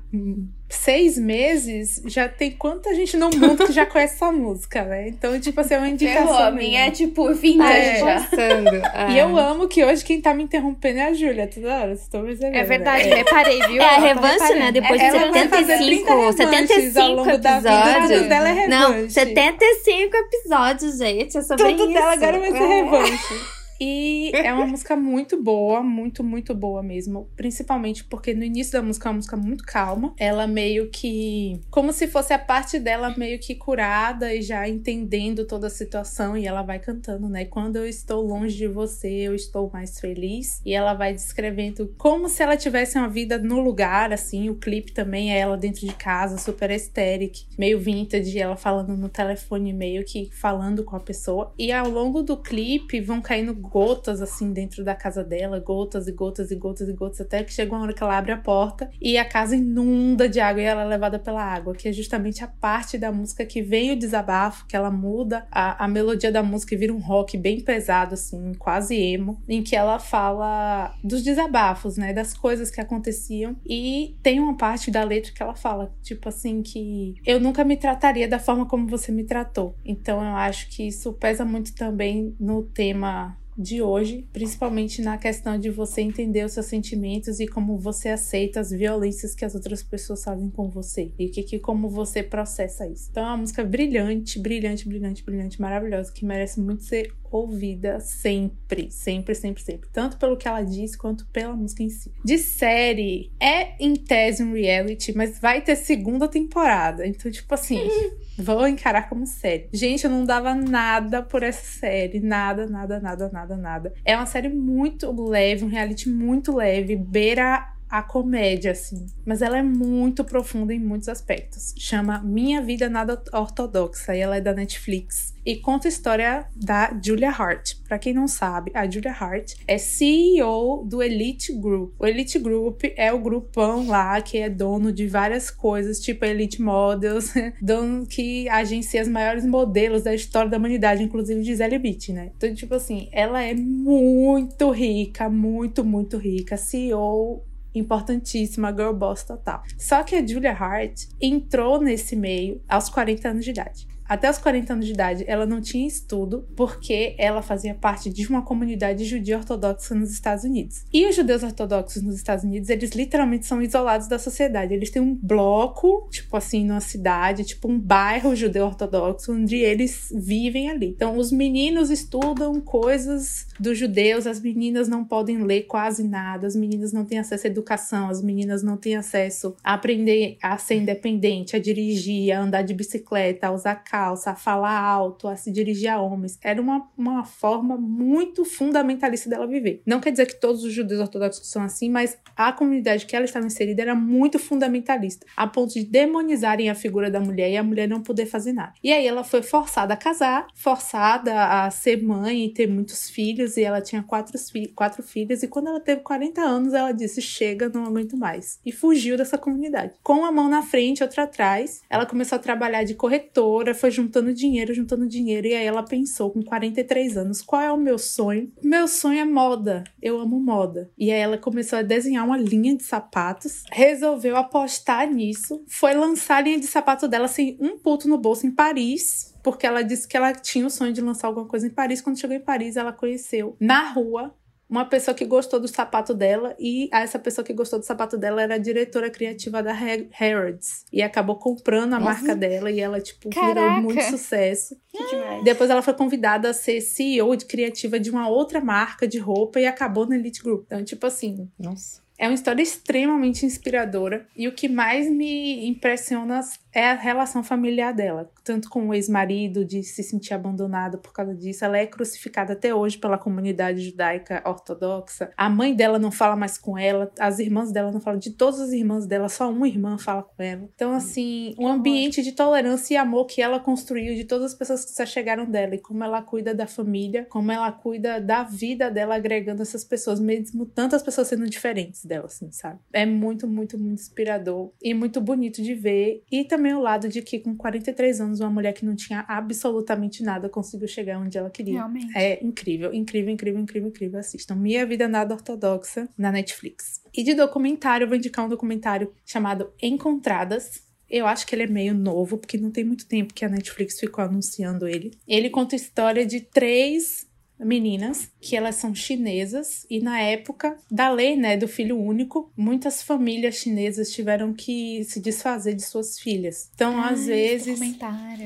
seis meses, já tem quanta gente no mundo que já [LAUGHS] conhece essa música, né? Então, tipo assim, é uma indicação. Ferrou, a minha é tipo vintage É. já. Passando. [LAUGHS] E eu amo que hoje quem tá me interrompendo é a Júlia, toda hora, vocês estão percebendo. É verdade, né? reparei, viu? É a Eu tô revanche, né? Depois de vai fazer 75, 30 revanches 75 ao longo da vida, episódios. tudo dela é Não, revanche. 75 episódios, gente. É sobre Tudo isso. dela agora vai ser É. revanche. E é uma música muito boa, muito, muito boa mesmo. Principalmente porque no início da música é uma música muito calma. Ela meio que. Como se fosse a parte dela meio que curada e já entendendo toda a situação. E ela vai cantando, né? Quando eu estou longe de você, eu estou mais feliz. E ela vai descrevendo como se ela tivesse uma vida no lugar, assim. O clipe também é ela dentro de casa, super aesthetic, meio vintage. Ela falando no telefone, meio que falando com a pessoa. E ao longo do clipe vão caindo gotas assim dentro da casa dela, gotas e gotas e gotas e gotas, até que chega uma hora que ela abre a porta e a casa inunda de água e ela é levada pela água, que é justamente a parte da música que vem o desabafo, que ela muda a, a melodia da música e vira um rock bem pesado, assim, quase emo, em que ela fala dos desabafos, né, das coisas que aconteciam e tem uma parte da letra que ela fala, tipo assim, que eu nunca me trataria da forma como você me tratou. Então eu acho que isso pesa muito também no tema de hoje, principalmente na questão de você entender os seus sentimentos e como você aceita as violências que as outras pessoas fazem com você e que, que como você processa isso. Então é uma música brilhante, brilhante, brilhante, brilhante, maravilhosa que merece muito ser ouvida sempre, sempre, sempre, sempre, tanto pelo que ela diz quanto pela música em si. De série é em tese um reality, mas vai ter segunda temporada, então tipo assim. [LAUGHS] Vou encarar como série. Gente, eu não dava nada por essa série. Nada, nada, nada, nada, nada. É uma série muito leve, um reality muito leve, beira a comédia, assim. Mas ela é muito profunda em muitos aspectos. Chama Minha Vida Nada Ortodoxa e ela é da Netflix. E conta a história da Julia Hart. Pra quem não sabe, a Julia Hart é CEO do Elite Group. O Elite Group é o grupão lá que é dono de várias coisas, tipo Elite Models, [LAUGHS] dono que agencia os maiores modelos da história da humanidade, inclusive Gisele Bündchen, né? Então, tipo assim, ela é muito rica, muito, muito rica. CEO importantíssima, girl boss total. Só que a Julia Hart entrou nesse meio aos 40 anos de idade. Até os 40 anos de idade, ela não tinha estudo porque ela fazia parte de uma comunidade judia ortodoxa nos Estados Unidos. E os judeus ortodoxos nos Estados Unidos, eles literalmente são isolados da sociedade. Eles têm um bloco, tipo assim, numa cidade, tipo um bairro judeu ortodoxo, onde eles vivem ali. Então, os meninos estudam coisas dos judeus, as meninas não podem ler quase nada, as meninas não têm acesso à educação, as meninas não têm acesso a aprender a ser independente, a dirigir, a andar de bicicleta, a usar carro descalça, a falar alto, a se dirigir a homens. Era uma, uma forma muito fundamentalista dela viver. Não quer dizer que todos os judeus ortodoxos são assim, mas a comunidade que ela estava inserida era muito fundamentalista, a ponto de demonizarem a figura da mulher e a mulher não poder fazer nada. E aí ela foi forçada a casar, forçada a ser mãe e ter muitos filhos, e ela tinha quatro, fi quatro filhos, e quando ela teve 40 anos, ela disse: chega, não aguento mais. E fugiu dessa comunidade. Com uma mão na frente, outra atrás, ela começou a trabalhar de corretora, foi juntando dinheiro, juntando dinheiro, e aí ela pensou, com 43 anos, qual é o meu sonho? Meu sonho é moda. Eu amo moda. E aí ela começou a desenhar uma linha de sapatos, resolveu apostar nisso, foi lançar a linha de sapato dela sem um puto no bolso em Paris porque ela disse que ela tinha o sonho de lançar alguma coisa em Paris. Quando chegou em Paris, ela conheceu na rua uma pessoa que gostou do sapato dela e essa pessoa que gostou do sapato dela era a diretora criativa da Harrods e acabou comprando a Nossa. marca dela e ela tipo Caraca. virou muito sucesso. Depois ela foi convidada a ser CEO de criativa de uma outra marca de roupa e acabou na Elite Group. Então, tipo assim, Nossa. É uma história extremamente inspiradora e o que mais me impressiona é a relação familiar dela, tanto com o ex-marido, de se sentir abandonada por causa disso. Ela é crucificada até hoje pela comunidade judaica ortodoxa. A mãe dela não fala mais com ela, as irmãs dela não falam, de todas as irmãs dela, só uma irmã fala com ela. Então, assim, um ambiente de tolerância e amor que ela construiu de todas as pessoas que se chegaram dela e como ela cuida da família, como ela cuida da vida dela, agregando essas pessoas, mesmo tantas pessoas sendo diferentes dela, assim, sabe? É muito, muito, muito inspirador e muito bonito de ver. E também também o lado de que com 43 anos uma mulher que não tinha absolutamente nada conseguiu chegar onde ela queria. Realmente. É incrível, incrível, incrível, incrível, incrível. Assistam Minha Vida Nada Ortodoxa na Netflix. E de documentário, eu vou indicar um documentário chamado Encontradas, eu acho que ele é meio novo, porque não tem muito tempo que a Netflix ficou anunciando ele. Ele conta a história de três meninas, que elas são chinesas, e na época da lei, né, do filho único, muitas famílias chinesas tiveram que se desfazer de suas filhas. Então, ah, às vezes,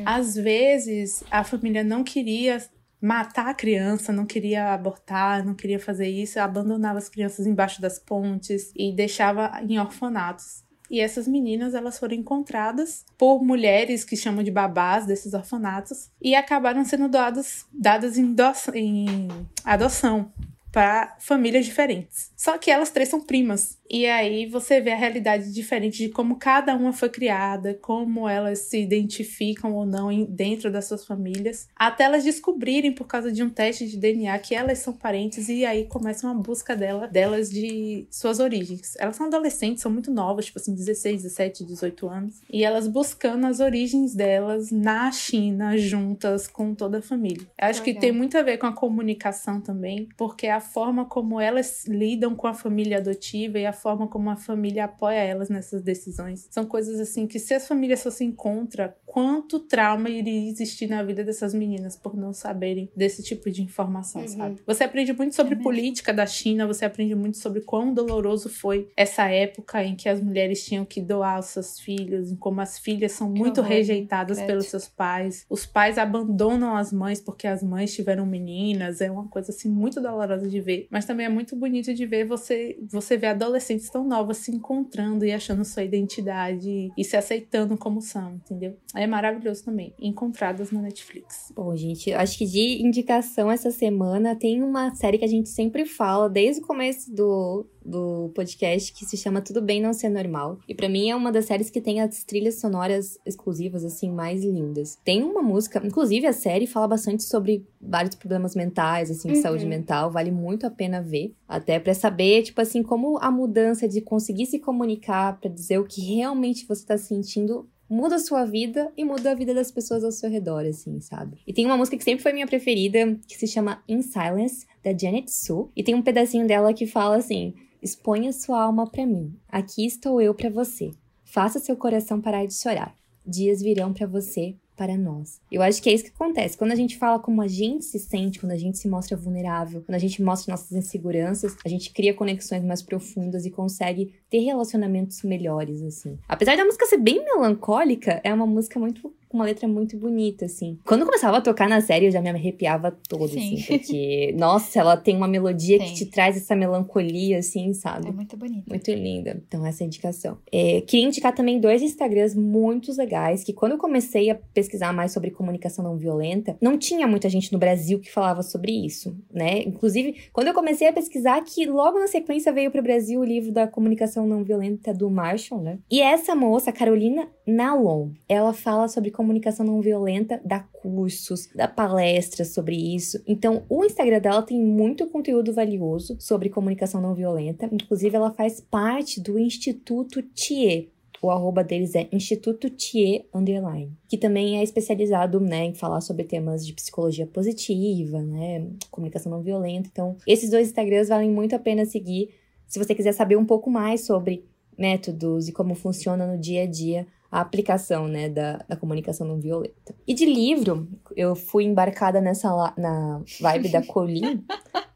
às vezes a família não queria matar a criança, não queria abortar, não queria fazer isso, abandonava as crianças embaixo das pontes e deixava em orfanatos. E essas meninas, elas foram encontradas por mulheres que chamam de babás desses orfanatos e acabaram sendo doadas, dadas em, em adoção para famílias diferentes. Só que elas três são primas. E aí você vê a realidade diferente de como cada uma foi criada, como elas se identificam ou não dentro das suas famílias, até elas descobrirem por causa de um teste de DNA que elas são parentes e aí começa uma busca dela, delas de suas origens. Elas são adolescentes, são muito novas, tipo assim, 16, 17, 18 anos, e elas buscando as origens delas na China juntas com toda a família. Eu acho que tem muito a ver com a comunicação também, porque a forma como elas lidam com a família adotiva e a forma como a família apoia elas nessas decisões. São coisas assim que se as famílias só se encontram, quanto trauma iria existir na vida dessas meninas por não saberem desse tipo de informação, uhum. sabe? Você aprende muito sobre é política da China, você aprende muito sobre quão doloroso foi essa época em que as mulheres tinham que doar os seus filhos, em como as filhas são muito rejeitadas né? pelos seus pais. Os pais abandonam as mães porque as mães tiveram meninas, é uma coisa assim muito dolorosa de ver, mas também é muito bonito de ver você você ver adolescentes tão novas se encontrando e achando sua identidade e se aceitando como são, entendeu? É maravilhoso também. Encontradas na Netflix. Bom, gente, acho que de indicação essa semana tem uma série que a gente sempre fala desde o começo do, do podcast que se chama Tudo Bem Não Ser Normal. E para mim é uma das séries que tem as trilhas sonoras exclusivas, assim, mais lindas. Tem uma música, inclusive a série fala bastante sobre vários problemas mentais, assim, de uhum. saúde mental. Vale muito a pena ver. Até para saber, tipo assim, como a mudança de conseguir se comunicar para dizer o que realmente você tá sentindo muda a sua vida e muda a vida das pessoas ao seu redor, assim, sabe? E tem uma música que sempre foi minha preferida, que se chama In Silence, da Janet Su, e tem um pedacinho dela que fala assim: Exponha sua alma para mim. Aqui estou eu para você. Faça seu coração parar de chorar. Dias virão para você para nós. Eu acho que é isso que acontece. Quando a gente fala como a gente se sente, quando a gente se mostra vulnerável, quando a gente mostra nossas inseguranças, a gente cria conexões mais profundas e consegue ter relacionamentos melhores, assim. Apesar da música ser bem melancólica, é uma música muito com uma letra muito bonita, assim. Quando começava a tocar na série, eu já me arrepiava todo, Sim. assim, porque, nossa, ela tem uma melodia Tem. que te traz essa melancolia, assim, sabe? É muito bonito. Muito linda. Então, essa é a indicação. É, queria indicar também dois Instagrams muito legais, que quando eu comecei a pesquisar mais sobre comunicação não violenta, não tinha muita gente no Brasil que falava sobre isso, né? Inclusive, quando eu comecei a pesquisar, que logo na sequência veio pro Brasil o livro da comunicação não violenta do Marshall, né? E essa moça, Carolina Nalon, ela fala sobre comunicação não violenta, dá cursos, dá palestras sobre isso. Então, o Instagram dela tem muito conteúdo valioso sobre comunicação não violenta. Inclusive, ela faz parte do Instituto TIE. O arroba deles é Instituto TIE Underline, que também é especializado né, em falar sobre temas de psicologia positiva, né, comunicação não violenta. Então, esses dois Instagrams valem muito a pena seguir se você quiser saber um pouco mais sobre métodos e como funciona no dia a dia a aplicação, né, da, da comunicação não violenta. E de livro, eu fui embarcada nessa na vibe da [LAUGHS] Colin,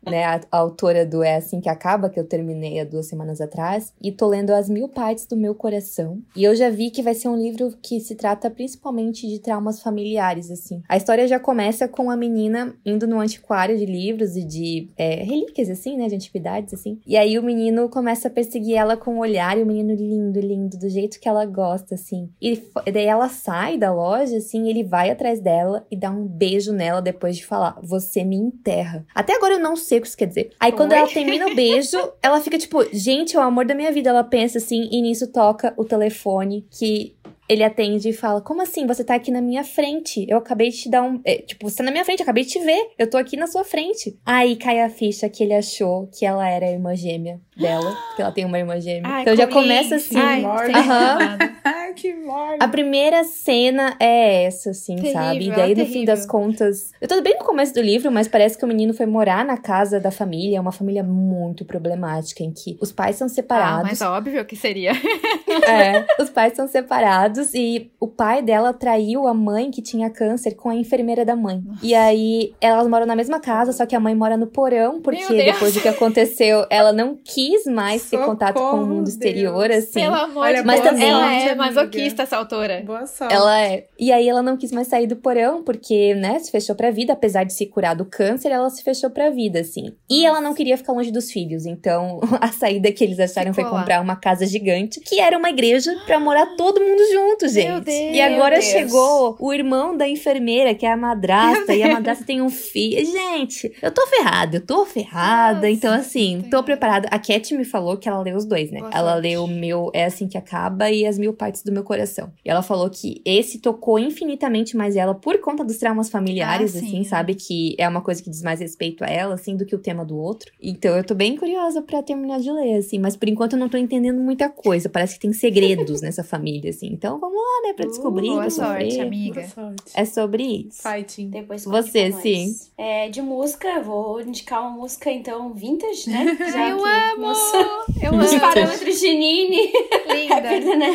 né, a, a autora do É Assim Que Acaba, que eu terminei há duas semanas atrás, e tô lendo As Mil Partes do Meu Coração. E eu já vi que vai ser um livro que se trata principalmente de traumas familiares, assim. A história já começa com a menina indo no antiquário de livros e de é, relíquias, assim, né, de antiguidades, assim. E aí o menino começa a perseguir ela com o olhar, e o menino lindo, lindo, do jeito que ela gosta, assim. E daí ela sai da loja, assim, ele vai atrás dela e dá um beijo nela depois de falar: Você me enterra. Até agora eu não sei o que isso quer dizer. Aí quando Oi? ela termina o beijo, [LAUGHS] ela fica tipo: Gente, é o amor da minha vida. Ela pensa assim, e nisso toca o telefone que. Ele atende e fala: Como assim? Você tá aqui na minha frente? Eu acabei de te dar um. é, tipo, você tá na minha frente, eu acabei de te ver. Eu tô aqui na sua frente. Aí cai a ficha que ele achou que ela era a irmã gêmea dela. que ela tem uma irmã gêmea. [GASPS] Ai, então já começa assim. Ai, Morgan. [LAUGHS] que morte. A primeira cena é essa, assim, Terrível, sabe? E daí, no fim das contas. Eu tô bem no começo do livro, mas parece que o menino foi morar na casa da família. É uma família muito problemática, em que os pais são Ah, separados. mas óbvio que seria. [LAUGHS] É, os pais são separados e o pai dela traiu a mãe que tinha câncer com a enfermeira da mãe. E aí elas moram na mesma casa, só que a mãe mora no porão, porque depois do que aconteceu, ela não quis mais ter contato com o Socorro, mundo exterior, Deus. assim. Pelo amor Olha, de mas Deus. também- Ela é amiga. Masoquista, essa autora. Boa sorte. Ela é. E aí ela não quis mais sair do porão, porque, né, se fechou pra vida. Apesar de se curar do câncer, ela se fechou pra vida, assim. E ela não queria ficar longe dos filhos. Então, [LAUGHS] a saída que eles acharam Ficou foi lá. comprar uma casa gigante, que era uma igreja pra morar todo mundo junto, gente. Deus, e agora meu Deus. chegou o irmão da enfermeira, que é a madrasta, e a madrasta tem um filho. Gente, eu tô ferrada, eu tô ferrada. Nossa, então, assim, tô preparada. A Cat me falou que ela leu os dois, né? Boa ela sorte. leu o meu É Assim Que Acaba e As Mil Partes do Meu Coração. E ela falou que esse tocou infinitamente mais ela por conta dos traumas familiares, Ah, sim, assim, é. sabe? Que é uma coisa que diz mais respeito a ela, assim, do que o tema do outro. Então eu tô bem curiosa pra terminar de ler, assim. Mas por enquanto eu não tô entendendo muita coisa. Parece que tem segredos [LAUGHS] nessa família, assim. Então vamos lá, né? Pra Uh, descobrir, Boa pra sorte, sofrer. amiga. Boa sorte. É sobre isso. Fighting. Depois Você, sim. É, de música, eu vou indicar uma música, então, vintage, né? [LAUGHS] Já eu que amo! nossa- Eu [LAUGHS] Os amo! parâmetros de Nini. Linda! da Neve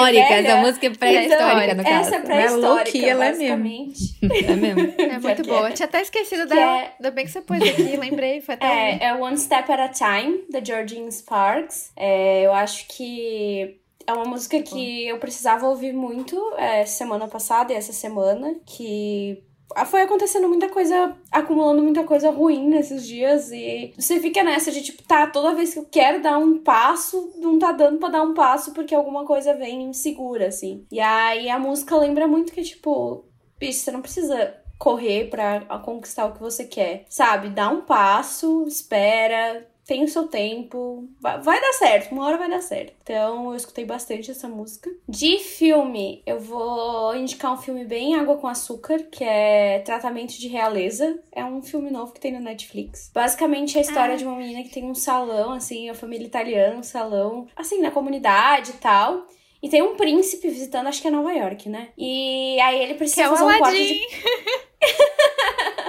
Pré-histórica, é essa música é pré-histórica, no caso. Essa é Ela é pré-histórica, é mesmo. basicamente. É mesmo. [LAUGHS] É muito boa. é- Tinha até esquecido que dela. é- Ainda bem que você pôs aqui, lembrei. Foi até É, é One Step at a Time, da Georgine Sparks. É, eu acho que é uma música que eu precisava ouvir muito é, semana passada e essa semana, que foi acontecendo muita coisa, acumulando muita coisa ruim nesses dias e você fica nessa de tipo, tá, toda vez que eu quero dar um passo, não tá dando pra dar um passo porque alguma coisa vem e me segura, assim. E aí a música lembra muito que, tipo, bicho, você não precisa correr pra conquistar o que você quer, sabe? Dá um passo, espera, tem o seu tempo, vai, vai dar certo, uma hora vai dar certo. Então eu escutei bastante essa música. De filme, eu vou indicar um filme bem água com açúcar, que é Tratamento de Realeza. É um filme novo que tem no Netflix. Basicamente é a história Ah. de uma menina que tem um salão, assim, a família italiana, um salão, assim, na comunidade e tal. E tem um príncipe visitando, acho que é Nova York, né? E aí ele Que precisa é o fazer um quarto Aladdin. de... [LAUGHS]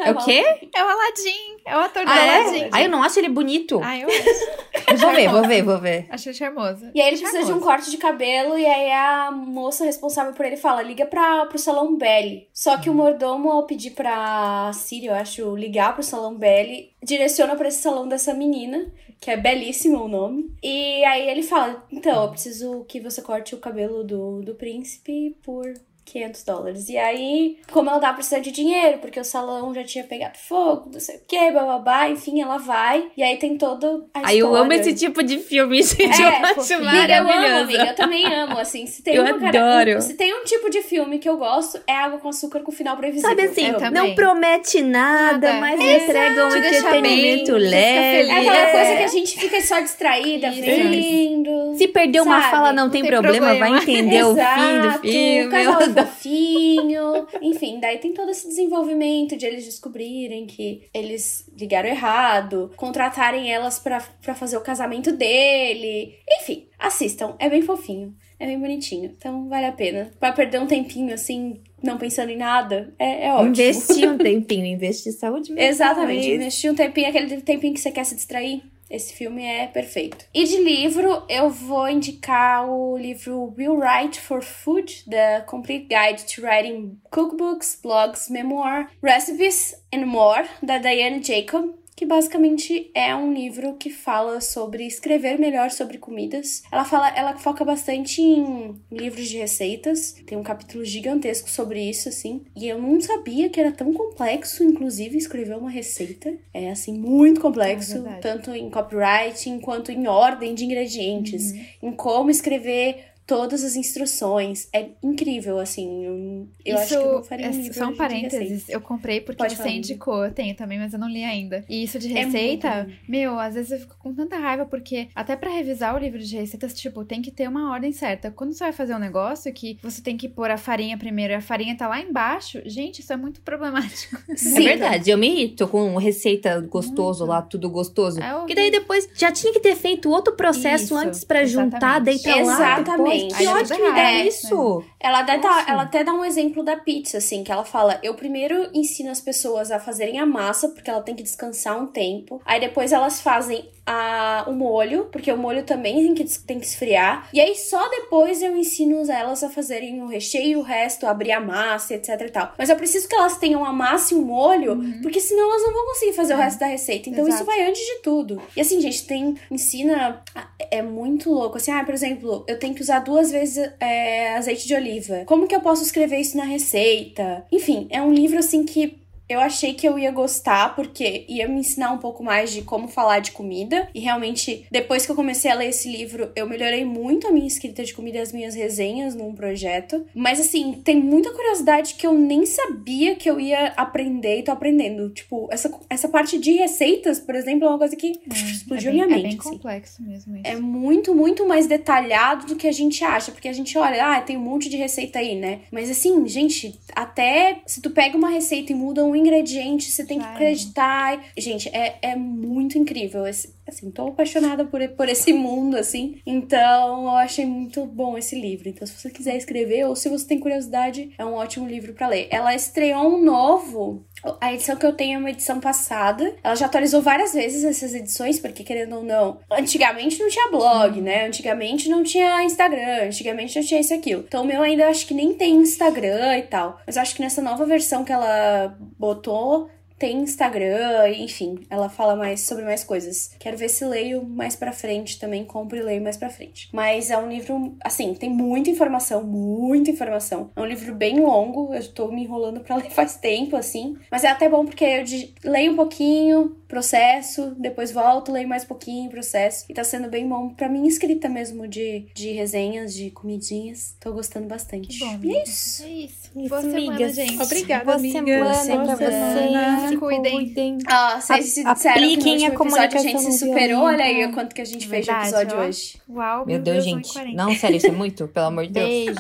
É o quê? É o Aladdin. É o ator do Ah, Aladdin. é? Ah, eu não acho ele bonito. Ah, eu acho. vou ver, vou ver, vou ver. Achei charmoso. E aí ele precisa de um Charmoso. corte de cabelo e aí a moça responsável por ele fala, liga pra, pro salão Belly. Só que o mordomo, ao pedir pra Siri, eu acho, ligar pro salão Belly, direciona pra esse salão dessa menina, que é belíssimo o nome. E aí ele fala, então, eu preciso que você corte o cabelo do, do príncipe por 500 dólares. E aí, como ela tava precisando de dinheiro, porque o salão já tinha pegado fogo, não sei o que, bababá, enfim, ela vai. E aí tem todo a Aí eu amo esse tipo de filme, [LAUGHS] gente. É, eu acho maravilhoso. Eu amo, amiga. Eu também amo, assim. Se tem Eu uma cara- adoro. um- se tem um tipo de filme que eu gosto, é Água com Açúcar com final previsível. Sabe assim, Eu não promete nada, Nada. mas Exato. entrega um entretenimento bem, leve. É aquela É. coisa que a gente fica só distraída, Isso. vendo. Se perder uma fala, não, tem, tem problema, problema. vai entender o fim do Exato, filme. O casal [LAUGHS] fofinho. Enfim, daí tem todo esse desenvolvimento de eles descobrirem que eles ligaram errado, contratarem elas pra, pra fazer o casamento dele. Enfim, assistam. É bem fofinho. É bem bonitinho. Então vale a pena. Pra perder um tempinho assim, não pensando em nada, é, é ótimo. Investir um [LAUGHS] tempinho, investir saúde mental. Exatamente. Investir um tempinho, aquele tempinho que você quer se distrair. Esse filme é perfeito. E de livro, eu vou indicar o livro Will Write for Food, The Complete Guide to Writing Cookbooks, Blogs, Memoir, Recipes and More, da Diane Jacob. Que basicamente é um livro que fala sobre escrever melhor sobre comidas. Ela fala, ela foca bastante em livros de receitas. Tem um capítulo gigantesco sobre isso, assim. E eu não sabia que era tão complexo, inclusive, escrever uma receita. É assim, muito complexo, É tanto em copywriting quanto em ordem de ingredientes, Uhum. em como escrever todas as instruções. É incrível, assim. Eu, eu acho que eu não faria um é livro só um de parênteses, eu comprei porque Pode você falar, indicou. Eu tenho também, mas eu não li ainda. E isso de É receita, bom. meu, às vezes eu fico com tanta raiva, porque até pra revisar o livro de receitas, tipo, tem que ter uma ordem certa. Quando você vai fazer um negócio que você tem que pôr a farinha primeiro e a farinha tá lá embaixo, gente, isso é muito problemático. [LAUGHS] É verdade, eu me irrito com receita gostoso Muito. lá, tudo gostoso. É Porque daí depois já tinha que ter feito outro processo Isso, antes pra juntar, deitar lá Exatamente. depois. É tudo que dá errado, isso. Ela até, dá, Nossa. ela até dá um exemplo da pizza, assim, que ela fala: eu primeiro ensino as pessoas a fazerem a massa, porque ela tem que descansar um tempo. Aí depois elas fazem a, o molho, porque o molho também tem que, tem que esfriar. E aí só depois eu ensino elas a fazerem o recheio, o resto, abrir a massa, etc e tal. Mas eu preciso que elas tenham a massa e o molho, porque senão elas não vão conseguir fazer o resto da receita. Então isso Exato. vai antes de tudo. E assim, gente, tem. Ensina. É muito louco. Assim, ah, por exemplo, eu tenho que usar duas vezes é, azeite de oliva. Como que eu posso escrever isso na receita? Enfim, é um livro assim que. Eu achei que eu ia gostar, porque ia me ensinar um pouco mais de como falar de comida. E realmente, depois que eu comecei a ler esse livro, eu melhorei muito a minha escrita de comida e as minhas resenhas num projeto. Mas assim, tem muita curiosidade que eu nem sabia que eu ia aprender e tô aprendendo. Tipo, essa, essa parte de receitas, por exemplo, é uma coisa que explodiu é bem, minha É mente. bem assim. complexo mesmo isso. É muito, muito mais detalhado do que a gente acha. Porque a gente olha, ah, tem um monte de receita aí, né? Mas assim, gente, até se tu pega uma receita e muda um ingrediente, você tem que acreditar. Gente, é, é muito incrível. Esse, assim, tô apaixonada por, por esse mundo, assim. Então, eu achei muito bom esse livro. Então, se você quiser escrever ou se você tem curiosidade, é um ótimo livro pra ler. Ela estreou um novo a edição que eu tenho é uma edição passada. Ela já atualizou várias vezes essas edições, porque querendo ou não, antigamente não tinha blog, né? Antigamente não tinha Instagram, antigamente não tinha isso aquilo. Então o meu ainda acho que nem tem Instagram e tal. Mas acho que nessa nova versão que ela botou, tem Instagram, enfim, ela fala mais sobre mais coisas. Quero ver se leio mais pra frente também, compro e leio mais pra frente. Mas é um livro, assim, tem muita informação, muita informação. É um livro bem longo, eu tô me enrolando pra [LAUGHS] ler faz tempo, assim. Mas é até bom porque eu leio um pouquinho, processo, depois volto, leio mais um pouquinho, processo. E tá sendo bem bom pra minha escrita mesmo de, de resenhas, de comidinhas. Tô gostando bastante. Que bom, E é isso. É isso. Isso, Boa semana, amigas. gente. Obrigada, Boa amiga. semana Boa pra vocês. Se cuidem. Ah, vocês se A- disseram que no último a episódio a gente comunicação se superou. Olha aí o quanto que a gente fez de Verdade, episódio ó. hoje. Uau, Meu Deus, gente. 1,40. Não, sério, isso é muito? Pelo amor de Deus. Beijo.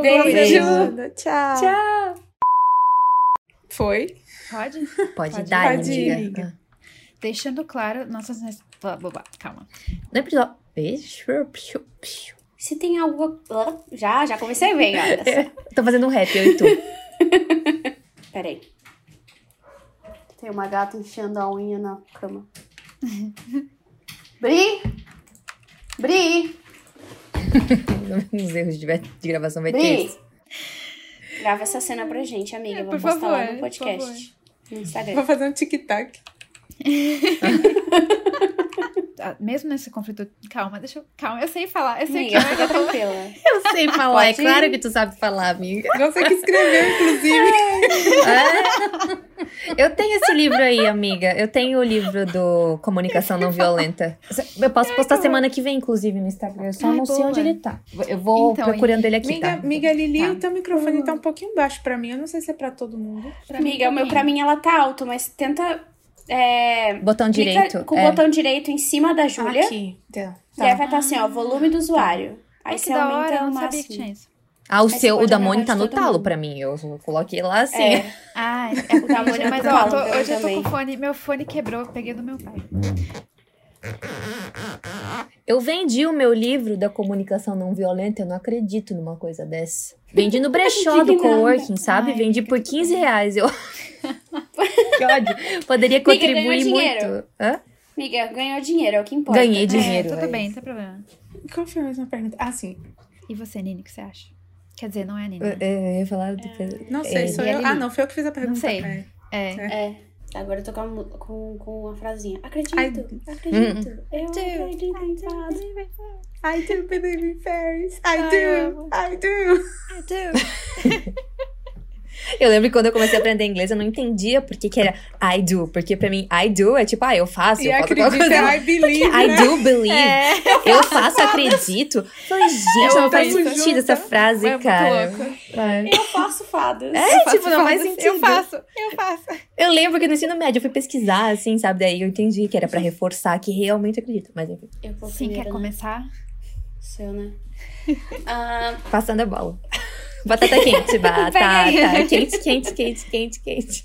Beijo. Beijo. Obrigada. Tchau. Tchau! Foi? Pode? Pode, Pode dar, Pode ir, amiga. amiga. Deixando claro nossas. Blá, blá, blá. Calma. No episódio... Beijo. Se tem algo. Ah, Já, já comecei bem, [LAUGHS] olha. só. Tô fazendo um rap, eu e tu. [LAUGHS] Peraí. Tem uma gata enfiando a unha na cama. Bri! Bri! [LAUGHS] Nos erros de, gravação vai ter Bri! isso. Grava essa cena pra gente, amiga. É, Vamos postar lá favor, no por podcast. No Instagram. Vou fazer um tic-tac. ah, mesmo nesse conflito. Calma, deixa eu. Calma, eu sei falar. Eu sei Amiga, que eu fica tranquila. [LAUGHS] Eu sei [LAUGHS] falar, é Pode ir. claro que tu sabe falar, amiga. Você que escreveu, inclusive. [LAUGHS] É. Eu tenho esse livro aí, amiga. Eu tenho o livro do Comunicação Não Violenta. Eu posso postar semana que vem, inclusive, no Instagram. Eu só Ai, não sei boa. onde ele tá. Eu vou Então, procurando ele aqui, Miga, tá? amiga Lili, Tá. o teu microfone tá um pouquinho baixo pra mim. Eu não sei se é pra todo mundo. Pra mim Amiga, o meu pra mim ela tá alto, mas tenta. É, Botão direito. com o é. botão direito em cima da Júlia. Aqui. Tá. E aí vai estar assim, ó, volume do usuário. Aí Ai, você hora, aumenta eu no não sabia que tinha máximo. Ah, o Aí você seu, o pode da gravar Moni de tá no talo mundo. pra mim. Eu coloquei lá assim. É, [LAUGHS] Ah, é O tamanho porque, mas ó, tô- hoje eu tô também. com fone, meu fone quebrou, eu peguei do meu pai. Eu vendi o meu livro da comunicação não violenta, eu não acredito numa coisa dessa. Vendi no brechó do coworking, sabe? Ai, Vendi por tudo 15 bem. reais. Eu... [LAUGHS] que ódio. Poderia contribuir ganhou dinheiro. muito. Hã? Amiga, ganhou dinheiro, é o que importa. Ganhei É, dinheiro. tudo é bem, não tem problema. Qual foi a mesma pergunta? Ah, sim. E você, Nini, o que você acha? Quer dizer, não é a Nini. Eu, né? eu ia falar depois. Não sei, É, sou a eu. Ah, não, foi eu que fiz a pergunta. sei. É. É. É. Agora eu tô com, a com, com a frasinha. Acredito, Ai. acredito. Hum. Eu acredito em. I do believe in fairies. I Ai, do. I do. I do. Eu lembro que quando eu comecei a aprender inglês, eu não entendia por que, que era I do. Porque pra mim, I do é tipo, ah, eu faço, E eu faço alguma acredita, coisa. I believe, I né? do believe. Eu faço, acredito. Falei, gente, Eu não faz sentido essa frase, É muito cara. louco. É. Eu faço fadas. É, Eu faço tipo, não faz fadas. sentido. Eu faço, eu faço. Eu lembro que no ensino médio eu fui pesquisar, assim, sabe? Daí eu entendi que era pra reforçar que realmente acredito. Mas enfim, Eu vou Sim, quer né? começar? Seu, né? [LAUGHS] Ah, passando a bola. Batata quente, [LAUGHS] batata quente, quente, quente, quente, quente.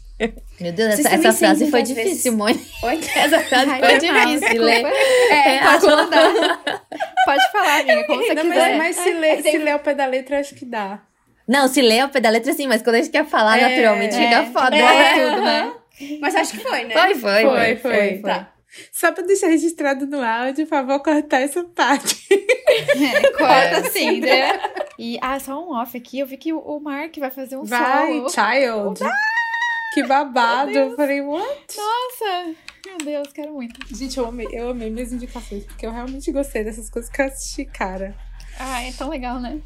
Meu Deus, essa, essa frase foi difícil, Mônica. oi? [LAUGHS] Essa frase Ai, foi foi mal, difícil, né? desculpa. É, Pode mandar. Pode falar, amiga, como você Não, quiser. mas, mas se, ler, se ler ao pé da letra, acho que dá. Não, se lê ao pé da letra sim, mas quando a gente quer falar É, naturalmente, é. fica foda. É, tudo, né? Mas acho que foi, né? Foi, foi, Foi, foi, foi. Tá. Só pra deixar registrado no áudio, por favor, cortar essa parte. [LAUGHS] É, corta sim, né? E, ah, só um off aqui, eu vi que o- Mark vai fazer um Vai, solo. child. Que babado. Eu falei, what? Nossa, meu Deus, quero muito. Gente, eu amei, eu amei minhas indicações, porque eu realmente gostei dessas coisas que eu assisti, cara. Ah, é tão legal, né?